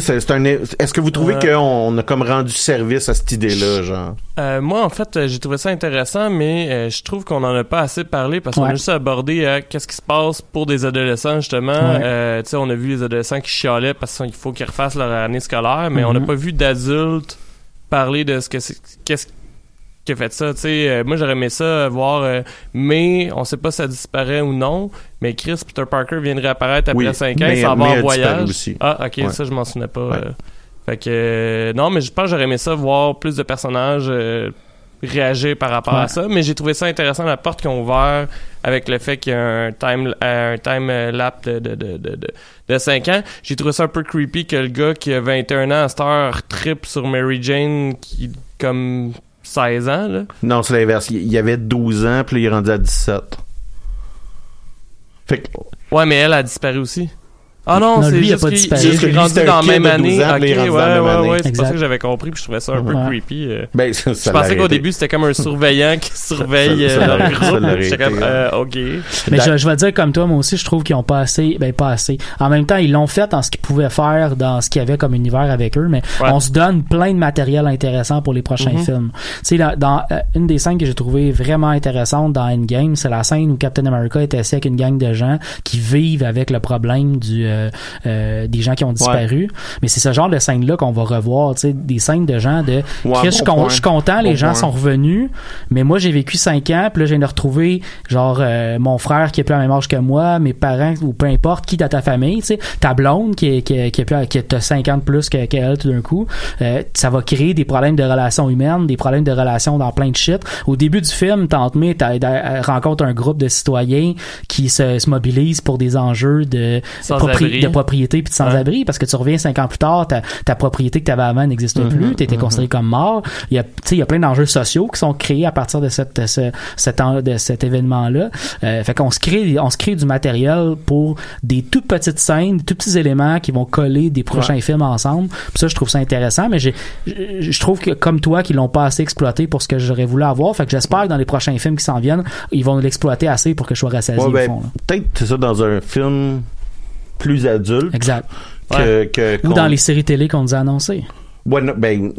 c'est- c'est un- Est-ce que vous trouvez Euh. qu'on a comme rendu service à cette idée-là, genre? Euh, moi, en fait, euh, j'ai trouvé ça intéressant, mais euh, je trouve qu'on en a pas assez parlé parce qu'on Ouais. a juste abordé euh, qu'est-ce qui se passe pour des adolescents, justement. Ouais. Euh, tu sais, on a vu les adolescents qui chialaient parce qu'il faut qu'ils refassent leur année scolaire, mais on n'a pas vu d'adultes parler de ce que c'est, qu'est-ce qui a fait ça. Tu sais, euh, moi, j'aurais aimé ça euh, voir, euh, mais on sait pas si ça disparaît ou non. Mais Chris Peter Parker vient de réapparaître après Oui, 5 ans, il s'en va en voyage. aussi. Ah, ok, Ouais. ça, je m'en souvenais pas. Ouais. euh. Fait que, non, mais je pense que j'aurais aimé ça voir plus de personnages réagir par rapport à ça. Mais j'ai trouvé ça intéressant la porte qu'ils ont ouvert avec le fait qu'il y a un time, un time lap de, de, de, de, de, de 5 ans. J'ai trouvé ça un peu creepy que le gars qui a 21 ans à cette heure trip sur Mary Jane qui comme 16 ans, là. Non, c'est l'inverse. Il y avait 12 ans, puis il est rendu à 17. Fait que, Ouais, mais elle a disparu aussi. Ah non, Non, c'est juste pas qu'il est rendu dans la même de 12 année. ans, puis Ok, il est rendu ouais, ouais, année. ouais, c'est Exact. ça que j'avais compris, puis je trouvais ça un peu Ouais. creepy. euh. ben, ça, Je ça pensais l'aurait qu'au début, c'était comme un surveillant qui surveille ça euh, leur groupe. J'étais comme, euh, OK. Mais La- je, je vais dire comme toi, moi aussi, je trouve qu'ils ont pas assez, ben pas assez. En même temps, ils l'ont fait dans ce qu'ils pouvaient faire, dans ce qu'il y avait comme univers avec eux, mais Ouais. on se donne plein de matériel intéressant pour les prochains Mhm. films. Tu sais, dans, dans, euh, une des scènes que j'ai trouvé vraiment intéressante dans Endgame, c'est la scène où Captain America est assis avec une gang de gens qui vivent avec le problème du euh, euh, des gens qui ont disparu. Mais c'est ce genre de scène-là qu'on va revoir, tu sais, des scènes de gens de Ouais, Chris, je suis bon con- point. je suis content, les Bon gens point. sont revenus, mais moi j'ai vécu cinq ans, puis là je viens de retrouver genre euh, mon frère qui a plus la même âge que moi, mes parents ou peu importe qui dans ta famille, tu sais, ta blonde qui est qui est- qui est plus qui a 50 plus que- qu'elle tout d'un coup, euh, ça va créer des problèmes de relations humaines, des problèmes de relations dans plein de shit. Au début du film, Tante May rencontre un groupe de citoyens qui se, se mobilisent pour des enjeux de propri- de propriété puis de sans-abri parce que tu reviens cinq ans plus tard, ta, ta propriété que tu avais avant n'existe Mhm, plus, tu étais considéré comme mort. Il y a tu sais il y a plein d'enjeux sociaux qui sont créés à partir de cette ce, cet en- de cet événement-là. Euh, fait qu'on se crée on se crée du matériel pour des toutes petites scènes, des tout petits éléments qui vont coller des prochains films ensemble. Puis ça je trouve ça intéressant mais j'ai je je trouve que comme toi qu'ils l'ont pas assez exploité pour ce que j'aurais voulu avoir. Fait que j'espère que dans les prochains films qui s'en viennent, ils vont l'exploiter assez pour que je sois rassasié Ouais, au ben, peut-être c'est ça dans un film plus adulte Exact. que, que Ou qu'on- dans les séries télé qu'on nous a annoncées. Ouais, non, ben,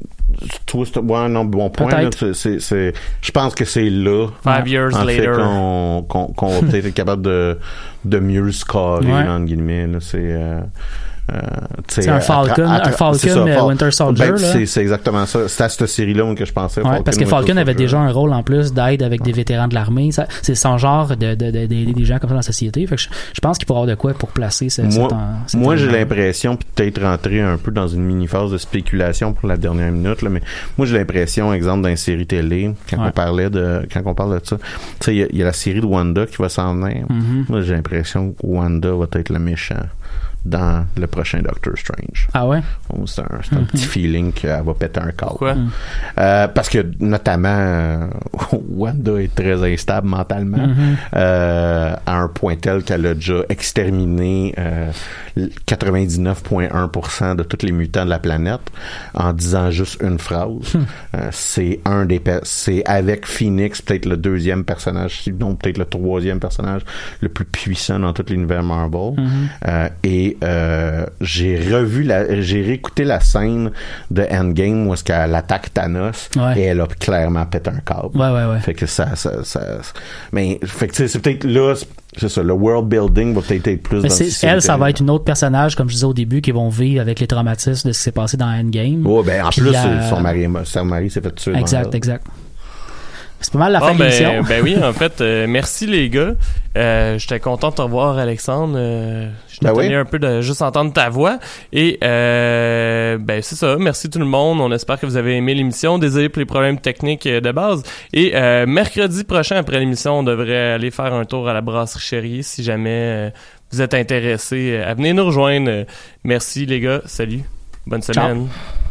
toi, c'est- ouais, non, bon point. c'est- je pense que c'est là. Five years en fait, later. qu'on, qu'on, qu'on va peut-être être capable de, de mieux scorer, Ouais. entre guillemets. Là, c'est, euh, euh, c'est un Falcon, un Falcon Winter Soldier. Ben, c'est exactement ça. C'est à cette série-là que je pensais. Ouais, parce que Falcon avait déjà un rôle en plus d'aide avec des vétérans de l'armée. C'est son genre de, de, de, des gens comme ça dans la société. Fait que je, je pense qu'il pourra avoir de quoi pour placer ce, Moi, moi j'ai l'impression, peut-être rentrer un peu dans une mini-phase de spéculation pour la dernière minute, là, mais moi j'ai l'impression, exemple, dans une série télé, quand on parlait de quand on parle de ça, il y, a la série de Wanda qui va s'en venir. Mm-hmm. Moi j'ai l'impression que Wanda va être le méchant dans le prochain Doctor Strange. Ah ouais? Oh, c'est un, un petit feeling qu'elle va péter un câble. Pourquoi? Euh, parce que notamment euh, Wanda est très instable mentalement mm-hmm. euh, à un point tel qu'elle a déjà exterminé 99,1% euh, de tous les mutants de la planète en disant juste une phrase. Hmm. C'est un des c'est avec Phoenix peut-être le deuxième personnage, sinon peut-être le troisième personnage le plus puissant dans tout l'univers Marvel. Mm-hmm. et euh, j'ai revu la, j'ai réécouté la scène de Endgame où est-ce qu'elle attaque Thanos et elle a clairement pété un câble. Ouais, ouais, ouais. Fait que ça, ça, ça mais fait que c'est peut-être là, c'est ça, le world building va peut-être être plus. dans elle, ça va être une autre personnage, comme je disais au début, qui vont vivre avec les traumatismes de ce qui s'est passé dans Endgame. Oh, ben en plus, son mari, son mari s'est fait tuer. Exact, exact. C'est pas mal la ah, fin ben, de l'émission. Ben oui, en fait, euh, merci les gars. Euh, J'étais content de te revoir, Alexandre. Euh, je ben oui. un peu de juste entendre ta voix. Et euh, ben c'est ça. Merci tout le monde. On espère que vous avez aimé l'émission. Désolé pour les problèmes techniques de base. Et euh, mercredi prochain, après l'émission, on devrait aller faire un tour à la brasserie Chérie si jamais vous êtes intéressé à venir nous rejoindre. Merci les gars. Salut. Bonne semaine. Ciao.